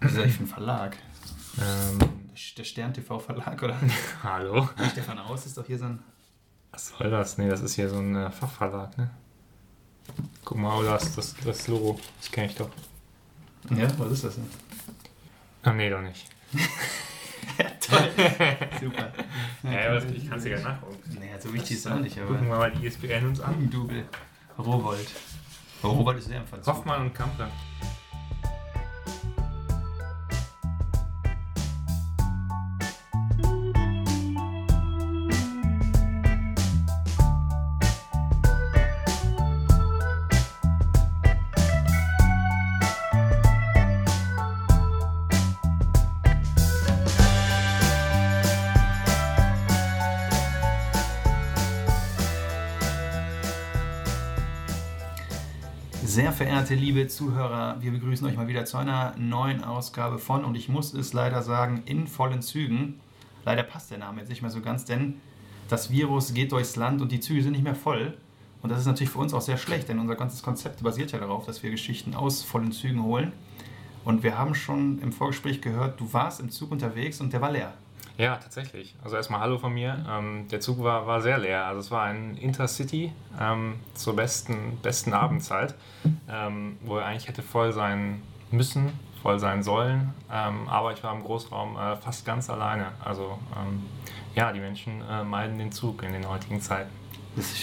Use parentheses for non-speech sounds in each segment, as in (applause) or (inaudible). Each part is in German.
Was ist das (laughs) für ein Verlag? Ähm, Der Stern TV Verlag, oder? (laughs) hallo? Stefan Aus ist doch hier so ein. Was soll das? Nee, das ist hier so ein äh, Fachverlag, ne? Guck mal, oh, das, das, das Logo. Das kenne ich doch. Ja, was ist das denn? Ah, nee, doch nicht. (laughs) Ja, toll. Super. Ja, aber ich kann es ja nachgucken. Naja, so wichtig ist es auch nicht, Gucken wir aber. mal die ISBN uns an. Double. Rowold. Rowold ist sehr im Verzug. Hoffmann und Kampe. Verehrte liebe Zuhörer, wir begrüßen euch mal wieder zu einer neuen Ausgabe von, und ich muss es leider sagen, in vollen Zügen. Leider passt der Name jetzt nicht mehr so ganz, denn das Virus geht durchs Land und die Züge sind nicht mehr voll. Und das ist natürlich für uns auch sehr schlecht, denn unser ganzes Konzept basiert ja darauf, dass wir Geschichten aus vollen Zügen holen. Und wir haben schon im Vorgespräch gehört, du warst im Zug unterwegs und der war leer. Ja, tatsächlich. Also erstmal Hallo von mir. Ähm, der Zug war, war sehr leer. Also es war ein Intercity ähm, zur besten, besten Abendzeit, ähm, wo er eigentlich hätte voll sein müssen, voll sein sollen. Ähm, aber ich war im Großraum äh, fast ganz alleine. Also ähm, ja, die Menschen äh, meiden den Zug in den heutigen Zeiten.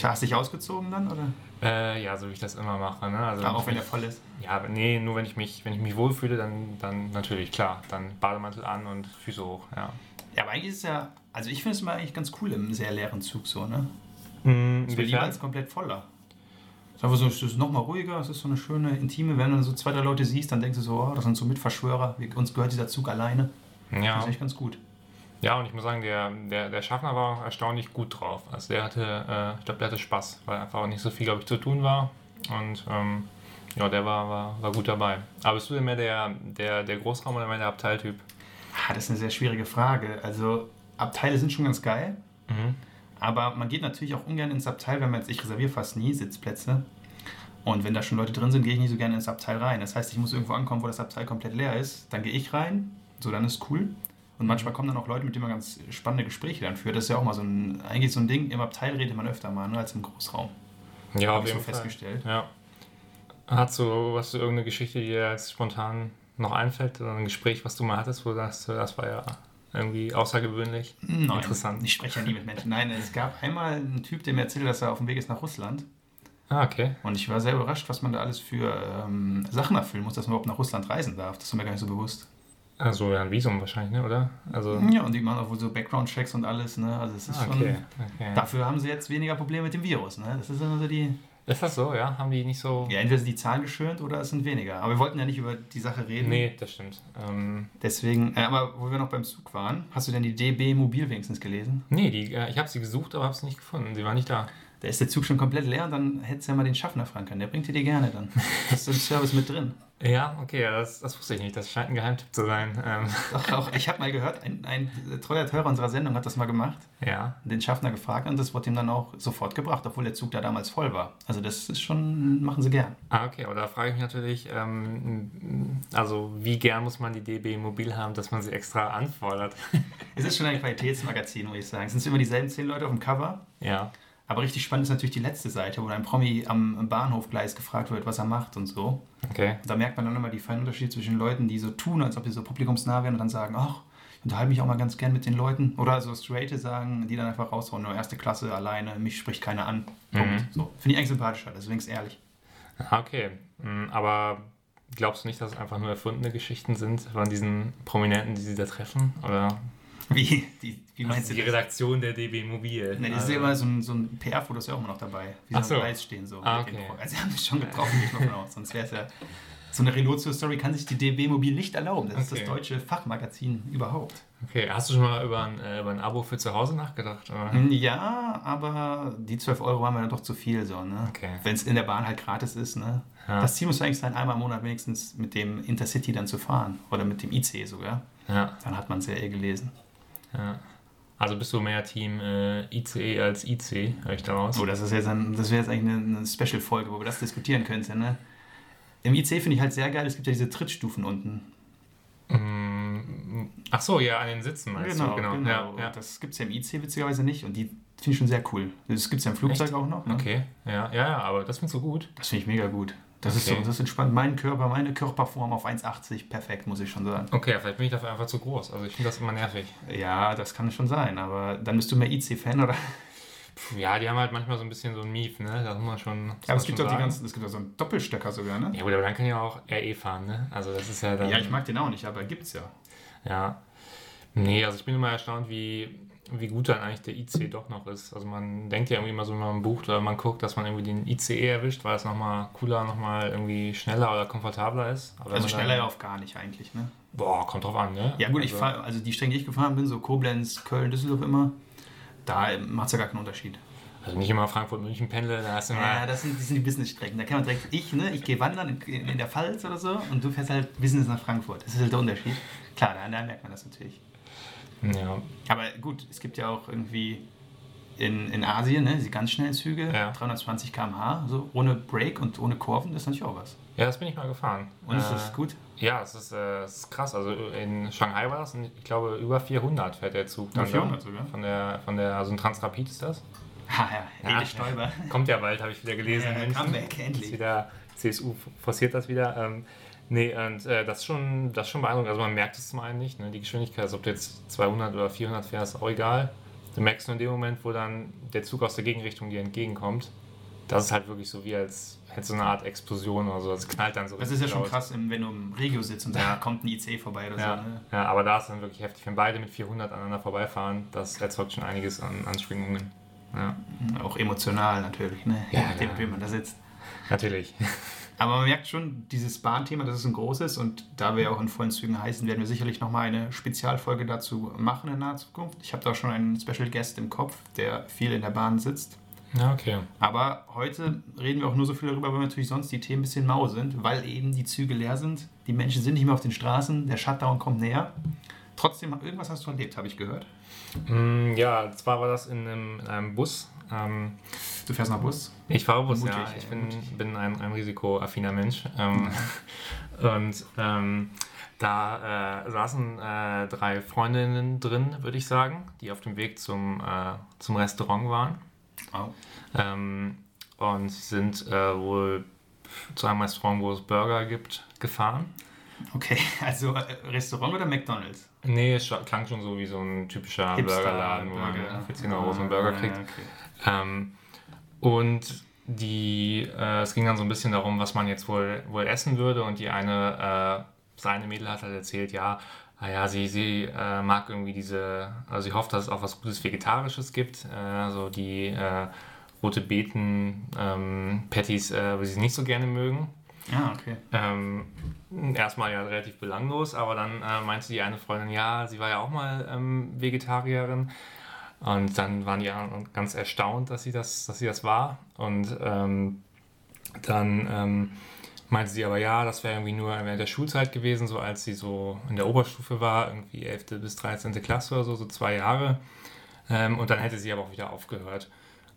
Hast du dich ausgezogen dann? Oder? Äh, ja, so wie ich das immer mache. Ne? Also auch wenn mich- er voll ist. Ja, nee, nur wenn ich mich, wenn ich mich wohlfühle, dann, dann natürlich, klar. Dann Bademantel an und Füße hoch, ja. Ja, aber eigentlich ist es ja, also ich finde es mal eigentlich ganz cool im sehr leeren Zug so, ne? Es wird lieber als komplett voller. Es ist einfach so, es ist nochmal ruhiger, es ist so eine schöne, intime, wenn du so zwei, drei Leute siehst, dann denkst du so, oh, das sind so Mitverschwörer, wir, uns gehört dieser Zug alleine. Das Ja. ist echt ganz gut. ja, und ich muss sagen, der, der, der Schaffner war auch erstaunlich gut drauf. Also der hatte, äh, ich glaube, der hatte Spaß, weil einfach auch nicht so viel, glaube ich, zu tun war. Und ähm, ja, der war, war, war gut dabei. Aber bist du denn mehr der, der, der Großraum oder mehr der Abteiltyp? Ah, das ist eine sehr schwierige Frage. Also, Abteile sind schon ganz geil, Mhm. aber man geht natürlich auch ungern ins Abteil, wenn man jetzt, ich reserviere fast nie Sitzplätze. Und wenn da schon Leute drin sind, gehe ich nicht so gerne ins Abteil rein. Das heißt, ich muss irgendwo ankommen, wo das Abteil komplett leer ist. Dann gehe ich rein, so dann ist cool. Und manchmal kommen dann auch Leute, mit denen man ganz spannende Gespräche dann führt. Das ist ja auch mal so ein, eigentlich so ein Ding, im Abteil redet man öfter mal, ne, als im Großraum. Ja, Hab auf ich so festgestellt. Ja. Hast du, hast du irgendeine Geschichte, die dir jetzt spontan noch einfällt? Oder ein Gespräch, was du mal hattest, wo du sagst, das war ja irgendwie außergewöhnlich? Nein, Interessant. Ich spreche ja nie mit Menschen. Nein, es gab einmal einen Typ, der mir erzählte, dass er auf dem Weg ist nach Russland. Ah, okay. Und ich war sehr überrascht, was man da alles für ähm, Sachen erfüllen muss, dass man überhaupt nach Russland reisen darf. Das ist mir gar nicht so bewusst. Also ja, ein Visum wahrscheinlich, ne? oder? Also, Ja, und die machen auch wohl so Background-Checks und alles. Ne? Also es ist ah, schon, okay. okay. Dafür haben sie jetzt weniger Probleme mit dem Virus. Ne? Das ist immer so die. Ist das so, ja? Haben die nicht so... Ja, entweder sind die Zahlen geschönt oder es sind weniger. Aber wir wollten ja nicht über die Sache reden. Nee, das stimmt. Ähm, Deswegen, äh, aber wo wir noch beim Zug waren, hast du denn die DB Mobil wenigstens gelesen? nee, die, äh, ich habe sie gesucht, aber habe sie nicht gefunden. Sie war nicht da. Da ist der Zug schon komplett leer und dann hättest du ja mal den Schaffner fragen können. Der bringt dir die gerne dann. Das ist im Service mit drin. Ja, okay, das, das wusste ich nicht. Das scheint ein Geheimtipp zu sein. Ähm, (laughs) Doch, auch, ich habe mal gehört, ein, ein treuer Hörer unserer Sendung hat das mal gemacht, ja. den Schaffner gefragt und das wurde ihm dann auch sofort gebracht, obwohl der Zug da damals voll war. Also das ist schon, machen sie gern. Ah, okay, aber da frage ich mich natürlich, ähm, also wie gern muss man die DB mobil haben, dass man sie extra anfordert? (laughs) Es ist schon ein Qualitätsmagazin, muss ich sagen. Es sind immer dieselben zehn Leute auf dem Cover. ja. Aber richtig spannend ist natürlich die letzte Seite, wo ein Promi am Bahnhofgleis gefragt wird, was er macht und so. Okay. Da merkt man dann immer die feinen Unterschiede zwischen Leuten, die so tun, als ob sie so publikumsnah wären und dann sagen, ach, ich unterhalte mich auch mal ganz gern mit den Leuten. Oder so straighte sagen, die dann einfach raushauen, nur erste Klasse alleine, mich spricht keiner an. Punkt. Mhm. So. Finde ich eigentlich sympathischer, deswegen ist ehrlich. Ah, okay. Mm, Aber glaubst du nicht, dass es einfach nur erfundene Geschichten sind von diesen Prominenten, die sie da treffen? Oder (laughs) Wie, die, wie meinst die du das? Redaktion der DB Mobil? Nein, das ist ja immer so ein, so ein PR-Foto, ist ja auch immer noch dabei. Wie Ach so am Gleis stehen. So Ah, okay. Also (laughs) sie haben mich schon getroffen, mal von aus. Sonst wäre es ja... So eine Renault-Story kann sich die DB Mobil nicht erlauben. Das ist Okay. das deutsche Fachmagazin überhaupt. Okay, hast du schon mal über ein, äh, über ein Abo für zu Hause nachgedacht? Oder? Hm, Ja, aber die 12 Euro waren mir dann doch zu viel. So, ne? Okay. Wenn es in der Bahn halt gratis ist. Ne? Ja. Das Ziel muss eigentlich sein, einmal im Monat wenigstens mit dem Intercity dann zu fahren. Oder mit dem IC sogar. Ja, Dann hat man es ja eh gelesen. Ja. Also bist du mehr Team äh, ICE als IC, höre ich daraus? So, das ist jetzt ein, das wäre jetzt eigentlich eine, eine Special-Folge, wo wir das diskutieren könnten. Ne? Im IC finde ich halt sehr geil, es gibt ja diese Trittstufen unten. Ach so, ja, an den Sitzen meinst Genau, du? genau. Ja, ja. Das gibt es ja im IC witzigerweise nicht und die finde ich schon sehr cool. Das gibt es ja im Flugzeug Echt? auch noch. Ne? Okay, ja, ja, ja, aber das findest du gut. Das finde ich mega gut. Das ist Okay. so, das entspannt mein Körper, meine Körperform auf 1,80 perfekt, muss ich schon sagen. Okay, vielleicht bin ich dafür einfach zu groß. Also ich finde das immer nervig. Ja, das kann schon sein, aber dann bist du mehr IC-Fan, oder? Ja, die haben halt manchmal so ein bisschen so ein Mief, ne? Da muss man schon. Ja, aber es gibt doch die ganzen, es gibt doch so einen Doppelstöcker sogar, ne? Ja, gut, aber dann kann ja auch RE fahren, ne? Also das ist ja dann. Ja, ich mag den auch nicht, aber gibt's ja. Ja. Nee, also ich bin immer erstaunt, wie, wie gut dann eigentlich der IC doch noch ist. Also man denkt ja irgendwie immer so, wenn man bucht oder man guckt, dass man irgendwie den ICE erwischt, weil es nochmal cooler, nochmal irgendwie schneller oder komfortabler ist. Aber Also schneller ja auf gar nicht eigentlich, ne? Boah, kommt drauf an, ne? Ja gut, ich also, fahr, also die Strecke, die ich gefahren bin, so Koblenz, Köln, Düsseldorf immer, da macht es ja gar keinen Unterschied. Also nicht immer Frankfurt-München pendel, da hast du immer. Ja, das sind, das sind die Business-Strecken. Da kann man direkt, ich, ne, ich gehe wandern in, in der Pfalz oder so und du fährst halt Business nach Frankfurt. Das ist halt der Unterschied. Klar, da, da merkt man das natürlich. Ja. Aber gut, es gibt ja auch irgendwie in, in Asien, ne, diese ganz schnellen Züge, Ja. 320 km/h, so ohne Break und ohne Kurven, das ist natürlich auch was. ja, das bin ich mal gefahren. Und ist Äh, das gut? Ja, es ist, äh, es ist krass. Also in Shanghai war das, und ich glaube, über 400 fährt der Zug. Dann 400 da. sogar? Von der, von der, also ein Transrapid ist das. Ha, (laughs) ja, Ja. Ede Stoiber. Kommt ja bald, habe ich wieder gelesen. Ja. Comeback, endlich. Ist wieder, CSU forciert das wieder. Ähm, nee, und äh, das, ist schon, das ist schon beeindruckend. Also man merkt es zum einen nicht, ne? die Geschwindigkeit, also ob du jetzt 200 oder 400 fährst, auch egal. Du merkst nur in dem Moment, wo dann der Zug aus der Gegenrichtung dir entgegenkommt, das ist halt wirklich so wie als hätte so eine Art Explosion oder so. Das knallt dann so Das ist ja schon laut. krass, wenn du im Regio sitzt und da Ja. kommt ein IC vorbei oder Ja, so. Ne? ja, aber da ist dann wirklich heftig. Wenn beide mit 400 aneinander vorbeifahren, das erzeugt schon einiges an Anschwingungen. Ja, Auch emotional natürlich, ne? Ja, Je nachdem, ja. wie man da sitzt. Natürlich. Aber man merkt schon, dieses Bahnthema, das ist ein großes und da wir auch in vollen Zügen heißen, werden wir sicherlich nochmal eine Spezialfolge dazu machen in naher Zukunft. Ich habe da auch schon einen Special Guest im Kopf, der viel in der Bahn sitzt. Ja, okay. Aber heute reden wir auch nur so viel darüber, weil natürlich sonst die Themen ein bisschen mau sind, weil eben die Züge leer sind. Die Menschen sind nicht mehr auf den Straßen, der Shutdown kommt näher. Trotzdem, irgendwas hast du erlebt, habe ich gehört. Mm, Ja, zwar war das in einem, in einem Bus. Ähm, Du fährst nach Bus. ich fahre Bus, Mutig, ja. Ich bin, bin ein, ein risikoaffiner Mensch. Ähm, (laughs) und ähm, da äh, saßen äh, drei Freundinnen drin, würde ich sagen, die auf dem Weg zum, äh, zum Restaurant waren. Oh. Ähm, und sind äh, wohl zu einem Restaurant, wo es Burger gibt, gefahren. Okay, (laughs) also äh, Restaurant oder McDonalds? Nee, es klang schon so wie so ein typischer Burgerladen, wo man für 10 Euro so einen Burger Ah, kriegt. okay. Ähm, und die, äh, es ging dann so ein bisschen darum, was man jetzt wohl, wohl essen würde. Und die eine, äh, seine Mädel hat halt erzählt, ja, naja, sie, sie äh, mag irgendwie diese, also sie hofft, dass es auch was Gutes Vegetarisches gibt. Äh, so die äh, rote Beeten ähm, Patties, äh, sie es nicht so gerne mögen. Ah, okay. Ähm, erstmal ja relativ belanglos, aber dann meinte die eine Freundin, ja, sie war ja auch mal ähm, Vegetarierin. Und dann waren die anderen ganz erstaunt, dass sie das, dass sie das war. Und ähm, dann ähm, meinte sie aber, ja, das wäre irgendwie nur während der Schulzeit gewesen, so als sie so in der Oberstufe war, irgendwie 11. bis 13. Klasse oder so, so zwei Jahre. Ähm, und dann hätte sie aber auch wieder aufgehört.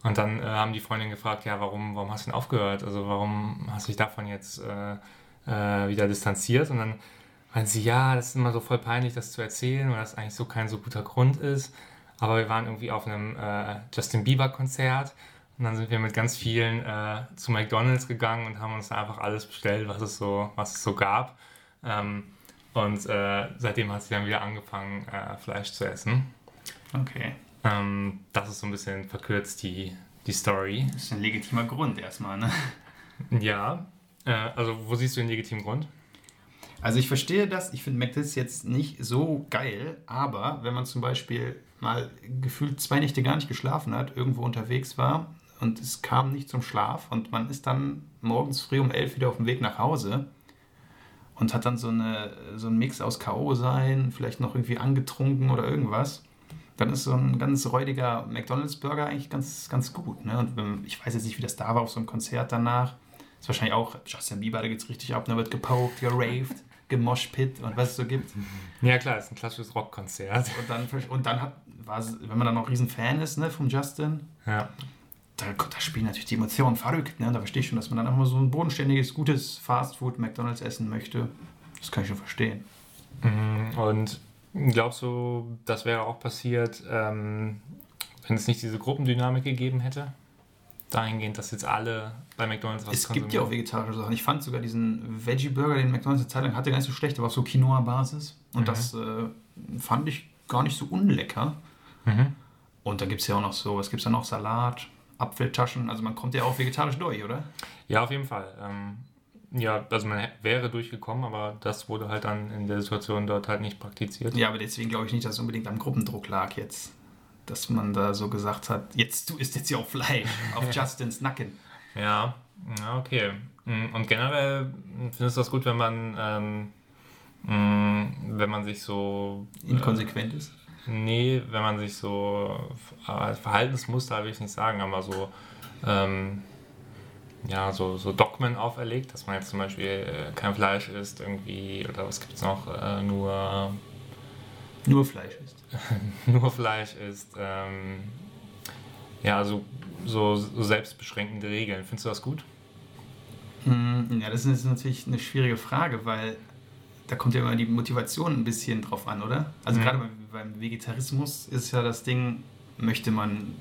Und dann äh, haben die Freundinnen gefragt, ja, warum, warum hast du denn aufgehört? Also warum hast du dich davon jetzt äh, äh, wieder distanziert? Und dann meinte sie, ja, das ist immer so voll peinlich, das zu erzählen, weil das eigentlich so kein so guter Grund ist. Aber wir waren irgendwie auf einem äh, Justin Bieber-Konzert und dann sind wir mit ganz vielen äh, zu McDonalds gegangen und haben uns da einfach alles bestellt, was es so, was es so gab. Ähm, und äh, seitdem hat sie dann wieder angefangen, äh, Fleisch zu essen. Okay. Ähm, das ist so ein bisschen verkürzt die, die Story. Das ist ein legitimer Grund erstmal, ne? Ja, äh, also wo siehst du den legitimen Grund? Also ich verstehe das, ich finde McDonalds jetzt nicht so geil, aber wenn man zum Beispiel mal gefühlt zwei Nächte gar nicht geschlafen hat, irgendwo unterwegs war und es kam nicht zum Schlaf und man ist dann morgens früh um elf wieder auf dem Weg nach Hause und hat dann so, eine, so einen Mix aus K.O. sein, vielleicht noch irgendwie angetrunken oder irgendwas, dann ist so ein ganz räudiger McDonalds-Burger eigentlich ganz, ganz gut. Ne? Und ich weiß jetzt nicht, wie das da war auf so einem Konzert danach. Ist wahrscheinlich auch Justin Bieber, da geht's richtig ab, da wird gepokt, geraved, gemoshpit und was es so gibt. Ja klar, ist ein klassisches Rockkonzert. Und dann, und dann hat, wenn man dann noch riesen Fan ist ne, vom Justin, Ja. da, da spielen natürlich die Emotionen verrückt. Ne? Und da verstehe ich schon, dass man dann einfach mal so ein bodenständiges, gutes Fastfood McDonalds essen möchte. Das kann ich schon verstehen. Mm, Und Glaubst du, das wäre auch passiert, ähm, wenn es nicht diese Gruppendynamik gegeben hätte? Dahingehend, dass jetzt alle bei McDonalds was Es gibt ja auch vegetarische Sachen. Ich fand sogar diesen Veggie-Burger, den McDonalds eine Zeit lang hatte, gar nicht so schlecht. Der war auf so Quinoa-Basis. Und mhm. das äh, fand ich gar nicht so unlecker. Mhm. Und da gibt es ja auch noch so, was gibt es da noch? Salat, Apfeltaschen. Also man kommt ja auch vegetarisch durch, oder? Ja, auf jeden Fall. Ähm, ja, also man wäre durchgekommen, aber das wurde halt dann in der Situation dort halt nicht praktiziert. Ja, aber deswegen glaube ich nicht, dass es unbedingt am Gruppendruck lag jetzt. Dass man da so gesagt hat, jetzt du isst jetzt ja auch Fleisch auf (laughs) Justins Nacken. Ja, ja, okay. Mm, und generell findest du das gut, wenn man, ähm, mm, wenn man sich so... Äh, Inkonsequent ist? Nee, wenn man sich so... Äh, Verhaltensmuster will ich nicht sagen, aber so... Ähm, ja, so, so Dogmen auferlegt, dass man jetzt zum Beispiel äh, kein Fleisch isst irgendwie oder was gibt es noch, äh, nur... Nur Fleisch isst. (laughs) nur Fleisch isst. Ähm, ja, so, so, so selbstbeschränkende Regeln. Findest du das gut? Hm, ja, das ist natürlich eine schwierige Frage, weil da kommt ja immer die Motivation ein bisschen drauf an, oder? Also mhm. gerade beim, beim Vegetarismus ist ja das Ding, möchte man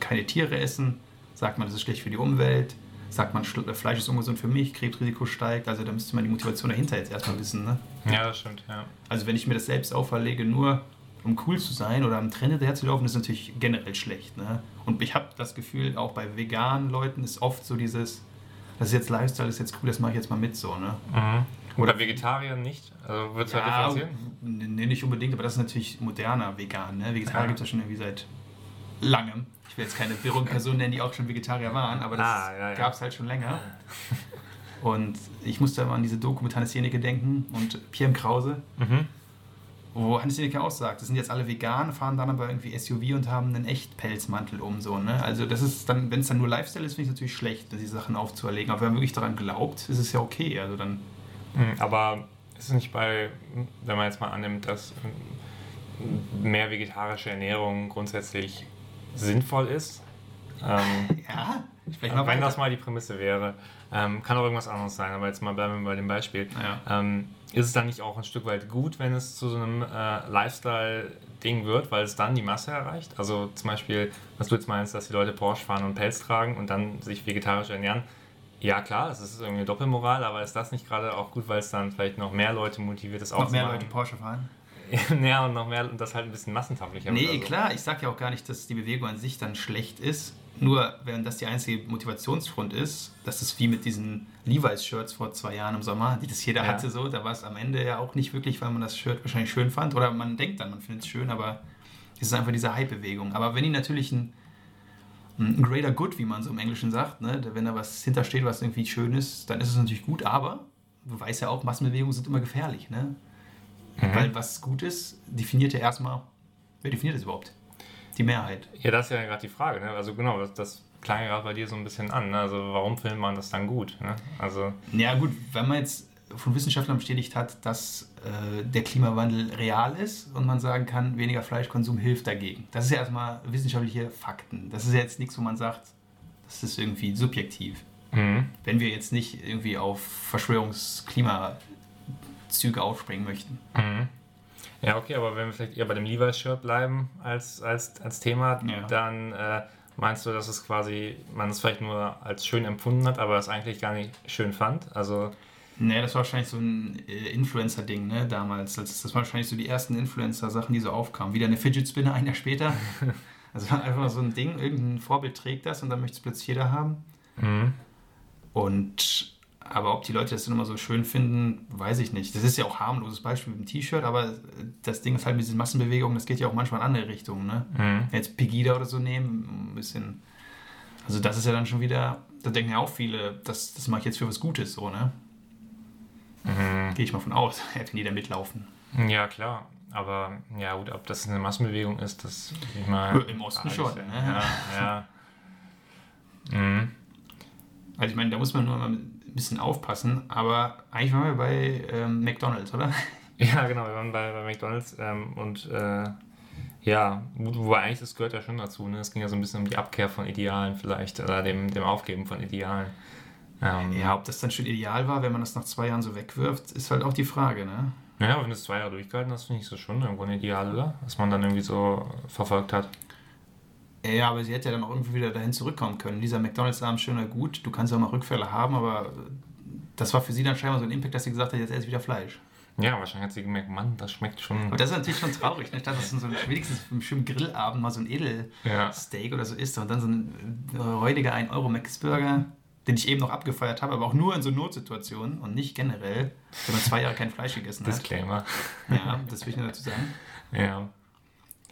keine Tiere essen, sagt man, das ist schlecht für die Umwelt, sagt man, äh, Fleisch ist ungesund für mich, Krebsrisiko steigt, also da müsste man die Motivation dahinter jetzt erstmal wissen. Ne? Ja, das stimmt, ja. Also wenn ich mir das selbst auferlege, nur um cool zu sein oder am Trend hinterherzulaufen, ist natürlich generell schlecht. Ne? Und ich habe das Gefühl, auch bei veganen Leuten ist oft so dieses, das ist jetzt Lifestyle, ist jetzt cool, das mache ich jetzt mal mit so. Ne? Mhm. Oder Vegetarier nicht? Also würdest du ja, differenzieren? Nee, nicht unbedingt, aber das ist natürlich moderner vegan. Ne? Vegetarier ja. gibt es ja schon irgendwie seit langem will jetzt keine berühmten Personen nennen, die auch schon Vegetarier waren, aber das ah, ja, ja. gab es halt schon länger. (laughs) Und ich musste immer an diese Doku mit Hannes Jenecke denken und Pierre Krause, mhm. wo Hannes Jenecke auch sagt, das sind jetzt alle vegan, fahren dann aber irgendwie SUV und haben einen Echtpelzmantel um. So, ne? Also das ist dann, wenn es dann nur Lifestyle ist, finde ich es natürlich schlecht, die Sachen aufzuerlegen. Aber wenn man wirklich daran glaubt, ist es ja okay. Also dann mhm, aber ist es nicht bei, wenn man jetzt mal annimmt, dass mehr vegetarische Ernährung grundsätzlich sinnvoll ist. Ähm, (laughs) ja, wenn weiter. das mal die Prämisse wäre. Ähm, kann auch irgendwas anderes sein, aber jetzt mal bleiben wir bei dem Beispiel. Ja. Ähm, ist es dann nicht auch ein Stück weit gut, wenn es zu so einem äh, Lifestyle-Ding wird, weil es dann die Masse erreicht? Also zum Beispiel, was du jetzt meinst, dass die Leute Porsche fahren und Pelz tragen und dann sich vegetarisch ernähren. Ja klar, es ist irgendwie eine Doppelmoral, aber ist das nicht gerade auch gut, weil es dann vielleicht noch mehr Leute motiviert, das auch noch mehr Leute Porsche fahren? (laughs) ja, und noch mehr und das halt ein bisschen massentauglicher Nee, wird klar, ich sag ja auch gar nicht, dass die Bewegung an sich dann schlecht ist. Nur, wenn das die einzige Motivationsfront ist, das ist wie mit diesen Levi's-Shirts vor zwei Jahren im Sommer, die das jeder ja. hatte, so, da war es am Ende ja auch nicht wirklich, weil man das Shirt wahrscheinlich schön fand. Oder man denkt dann, man findet es schön, aber es ist einfach diese Hype-Bewegung. Aber wenn die natürlich ein, ein greater good, wie man so im Englischen sagt, ne, wenn da was hintersteht, was irgendwie schön ist, dann ist es natürlich gut, aber du weißt ja auch, Massenbewegungen sind immer gefährlich. Ne? Mhm. Weil was gut ist, definiert ja erstmal, wer definiert das überhaupt? Die Mehrheit. Ja, das ist ja gerade die Frage. Ne? Also genau, das, das klang ja gerade bei dir so ein bisschen an. Ne? Also warum findet man das dann gut? Ne? Also ja gut, wenn man jetzt von Wissenschaftlern bestätigt hat, dass äh, der Klimawandel real ist und man sagen kann, weniger Fleischkonsum hilft dagegen. Das ist ja erstmal wissenschaftliche Fakten. Das ist ja jetzt nichts, wo man sagt, das ist irgendwie subjektiv. Mhm. Wenn wir jetzt nicht irgendwie auf Verschwörungsklima Züge aufspringen möchten. Mhm. Ja, okay, aber wenn wir vielleicht eher bei dem Levi's-Shirt bleiben als, als, als Thema, ja. dann äh, meinst du, dass es quasi, man es vielleicht nur als schön empfunden hat, aber es eigentlich gar nicht schön fand? Also. Nee, das war wahrscheinlich so ein äh, Influencer-Ding, ne, damals. Das, das waren wahrscheinlich so die ersten Influencer-Sachen, die so aufkamen. Wieder eine Fidget Spinner ein Jahr später. (laughs) also einfach so ein Ding, irgendein Vorbild trägt das und dann möchte es plötzlich jeder haben. Mhm. Und aber ob die Leute das dann immer so schön finden, weiß ich nicht. Das ist ja auch harmloses Beispiel mit dem T-Shirt, aber das Ding ist halt mit diesen Massenbewegungen, das geht ja auch manchmal in andere Richtungen. Ne? Mhm. Jetzt Pegida oder so nehmen, ein bisschen. Also, das ist ja dann schon wieder, da denken ja auch viele, das, das mache ich jetzt für was Gutes, so, ne? Mhm. Gehe ich mal von aus, (laughs) wenn die da mitlaufen. Ja, klar. Aber ja, gut, ob das eine Massenbewegung ist, das ich mal. Im Osten schon, ne? Ja, ja. (laughs) Mhm. Also ich meine, da muss man nur mal ein bisschen aufpassen, aber eigentlich waren wir bei ähm, McDonalds, oder? (laughs) Ja, genau, wir waren bei, bei McDonalds ähm, und äh, ja, wobei eigentlich das gehört ja schon dazu. Ne? Es ging ja so ein bisschen um die Abkehr von Idealen vielleicht oder dem, dem Aufgeben von Idealen. Ähm, ja, ob das dann schon ideal war, wenn man das nach zwei Jahren so wegwirft, ist halt auch die Frage, ne? Naja, wenn du es zwei Jahre durchgehalten hast, finde ich das schon irgendwo ein Ideal, oder? Was man dann irgendwie so verfolgt hat. Ja, aber sie hätte ja dann auch irgendwie wieder dahin zurückkommen können. Dieser McDonalds-Abend schön und gut, du kannst ja auch mal Rückfälle haben, aber das war für sie dann scheinbar so ein Impact, dass sie gesagt hat, jetzt esse ich wieder Fleisch. Ja, wahrscheinlich hat sie gemerkt, Mann, das schmeckt schon. Aber das ist natürlich schon traurig, ne? dass es so ein, wenigstens im schönen Grillabend mal so ein Edelsteak Ja. oder so isst und dann so ein äh, räudiger 1 Euro Mac-Burger, den ich eben noch abgefeiert habe, aber auch nur in so Notsituationen und nicht generell, wenn man zwei Jahre kein Fleisch gegessen hat. Disclaimer. Ja, das will ich nur dazu sagen. Ja.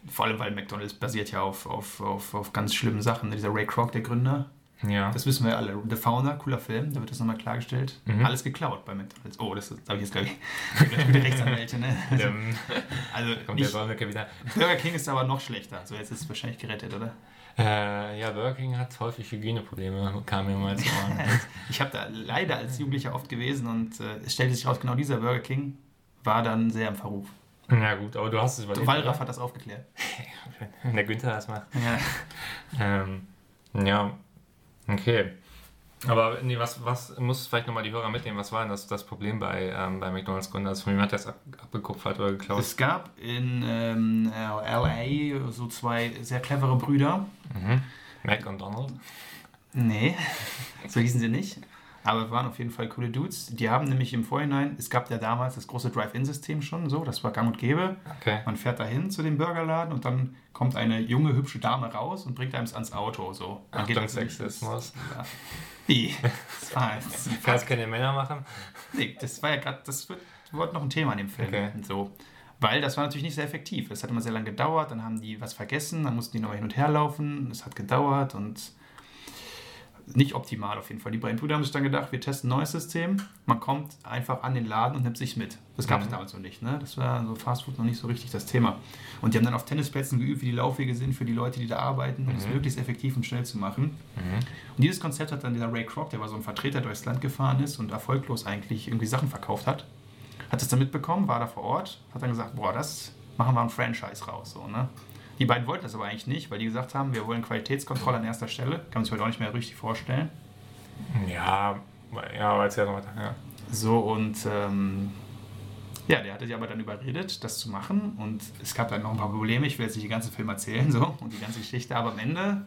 Vor allem, weil McDonalds basiert ja auf, auf, auf, auf ganz schlimmen Sachen. Dieser Ray Kroc, der Gründer, Ja. das wissen wir ja alle. The Founder, cooler Film, da wird das nochmal klargestellt. Mhm. Alles geklaut bei McDonalds. Oh, das habe ich jetzt, glaube ich, (laughs) wieder Rechtsanwälte, ne? (laughs) Ähm, Also, (laughs) kommt der nicht, Säumecke wieder. Burger King ist aber noch schlechter. So, jetzt ist es wahrscheinlich gerettet, oder? Äh, ja, Burger King hat häufig Hygieneprobleme, kam mir mal zu Ohren. Ich habe da leider als Jugendlicher oft gewesen und äh, es stellte sich raus, genau dieser Burger King war dann sehr im Verruf. Ja gut, aber du hast es überlebt. Wallraff hat das aufgeklärt. (laughs) Wenn der Günther das macht. Ja. Ähm, ja, okay. Aber nee, was, was muss vielleicht nochmal die Hörer mitnehmen? Was war denn das, das Problem bei, ähm, bei McDonalds Gründer? Also von wem hat der das ab, abgekupfert oder geklaut? Es gab in ähm, äh, LA so zwei sehr clevere Brüder. Mhm. Mac und Donald. Nee, (laughs) so hießen sie nicht. Aber waren auf jeden Fall coole Dudes. Die haben nämlich im Vorhinein, es gab ja damals das große Drive-In-System schon so, das war gang und gäbe. Okay. Man fährt dahin zu dem Burgerladen und dann kommt eine junge, hübsche Dame raus und bringt einem es ans Auto. So. Dann Achtung, also nicht- Sexismus. Ja. Wie? Das war, das, Kannst keine Männer machen? nee, das war ja gerade, das wird, noch ein Thema in dem Film. Okay. So. Weil das war natürlich nicht sehr effektiv. Es hat immer sehr lange gedauert, dann haben die was vergessen, dann mussten die nochmal hin und her laufen. Es hat gedauert und nicht optimal auf jeden Fall. Die beiden Brüder haben sich dann gedacht, wir testen ein neues System. Man kommt einfach an den Laden und nimmt sich mit. Das gab es Mhm. damals noch nicht. Ne? Das war so Fastfood noch nicht so richtig das Thema. Und die haben dann auf Tennisplätzen geübt, wie die Laufwege sind für die Leute, die da arbeiten, um es Mhm. möglichst effektiv und schnell zu machen. Mhm. Und dieses Konzept hat dann dieser Ray Kroc, der war so ein Vertreter, der durchs Land gefahren ist und erfolglos eigentlich irgendwie Sachen verkauft hat, hat es dann mitbekommen, war da vor Ort, hat dann gesagt, boah, das machen wir ein Franchise raus. So, ne? Die beiden wollten das aber eigentlich nicht, weil die gesagt haben, wir wollen Qualitätskontrolle an erster Stelle. Kann man sich heute auch nicht mehr richtig vorstellen. Ja, ja, aber erzähl noch weiter. Ja. So und ähm, ja, der hatte sie aber dann überredet, das zu machen. Und es gab dann noch ein paar Probleme. Ich will jetzt nicht den ganzen Film erzählen (laughs) so und die ganze Geschichte, aber am Ende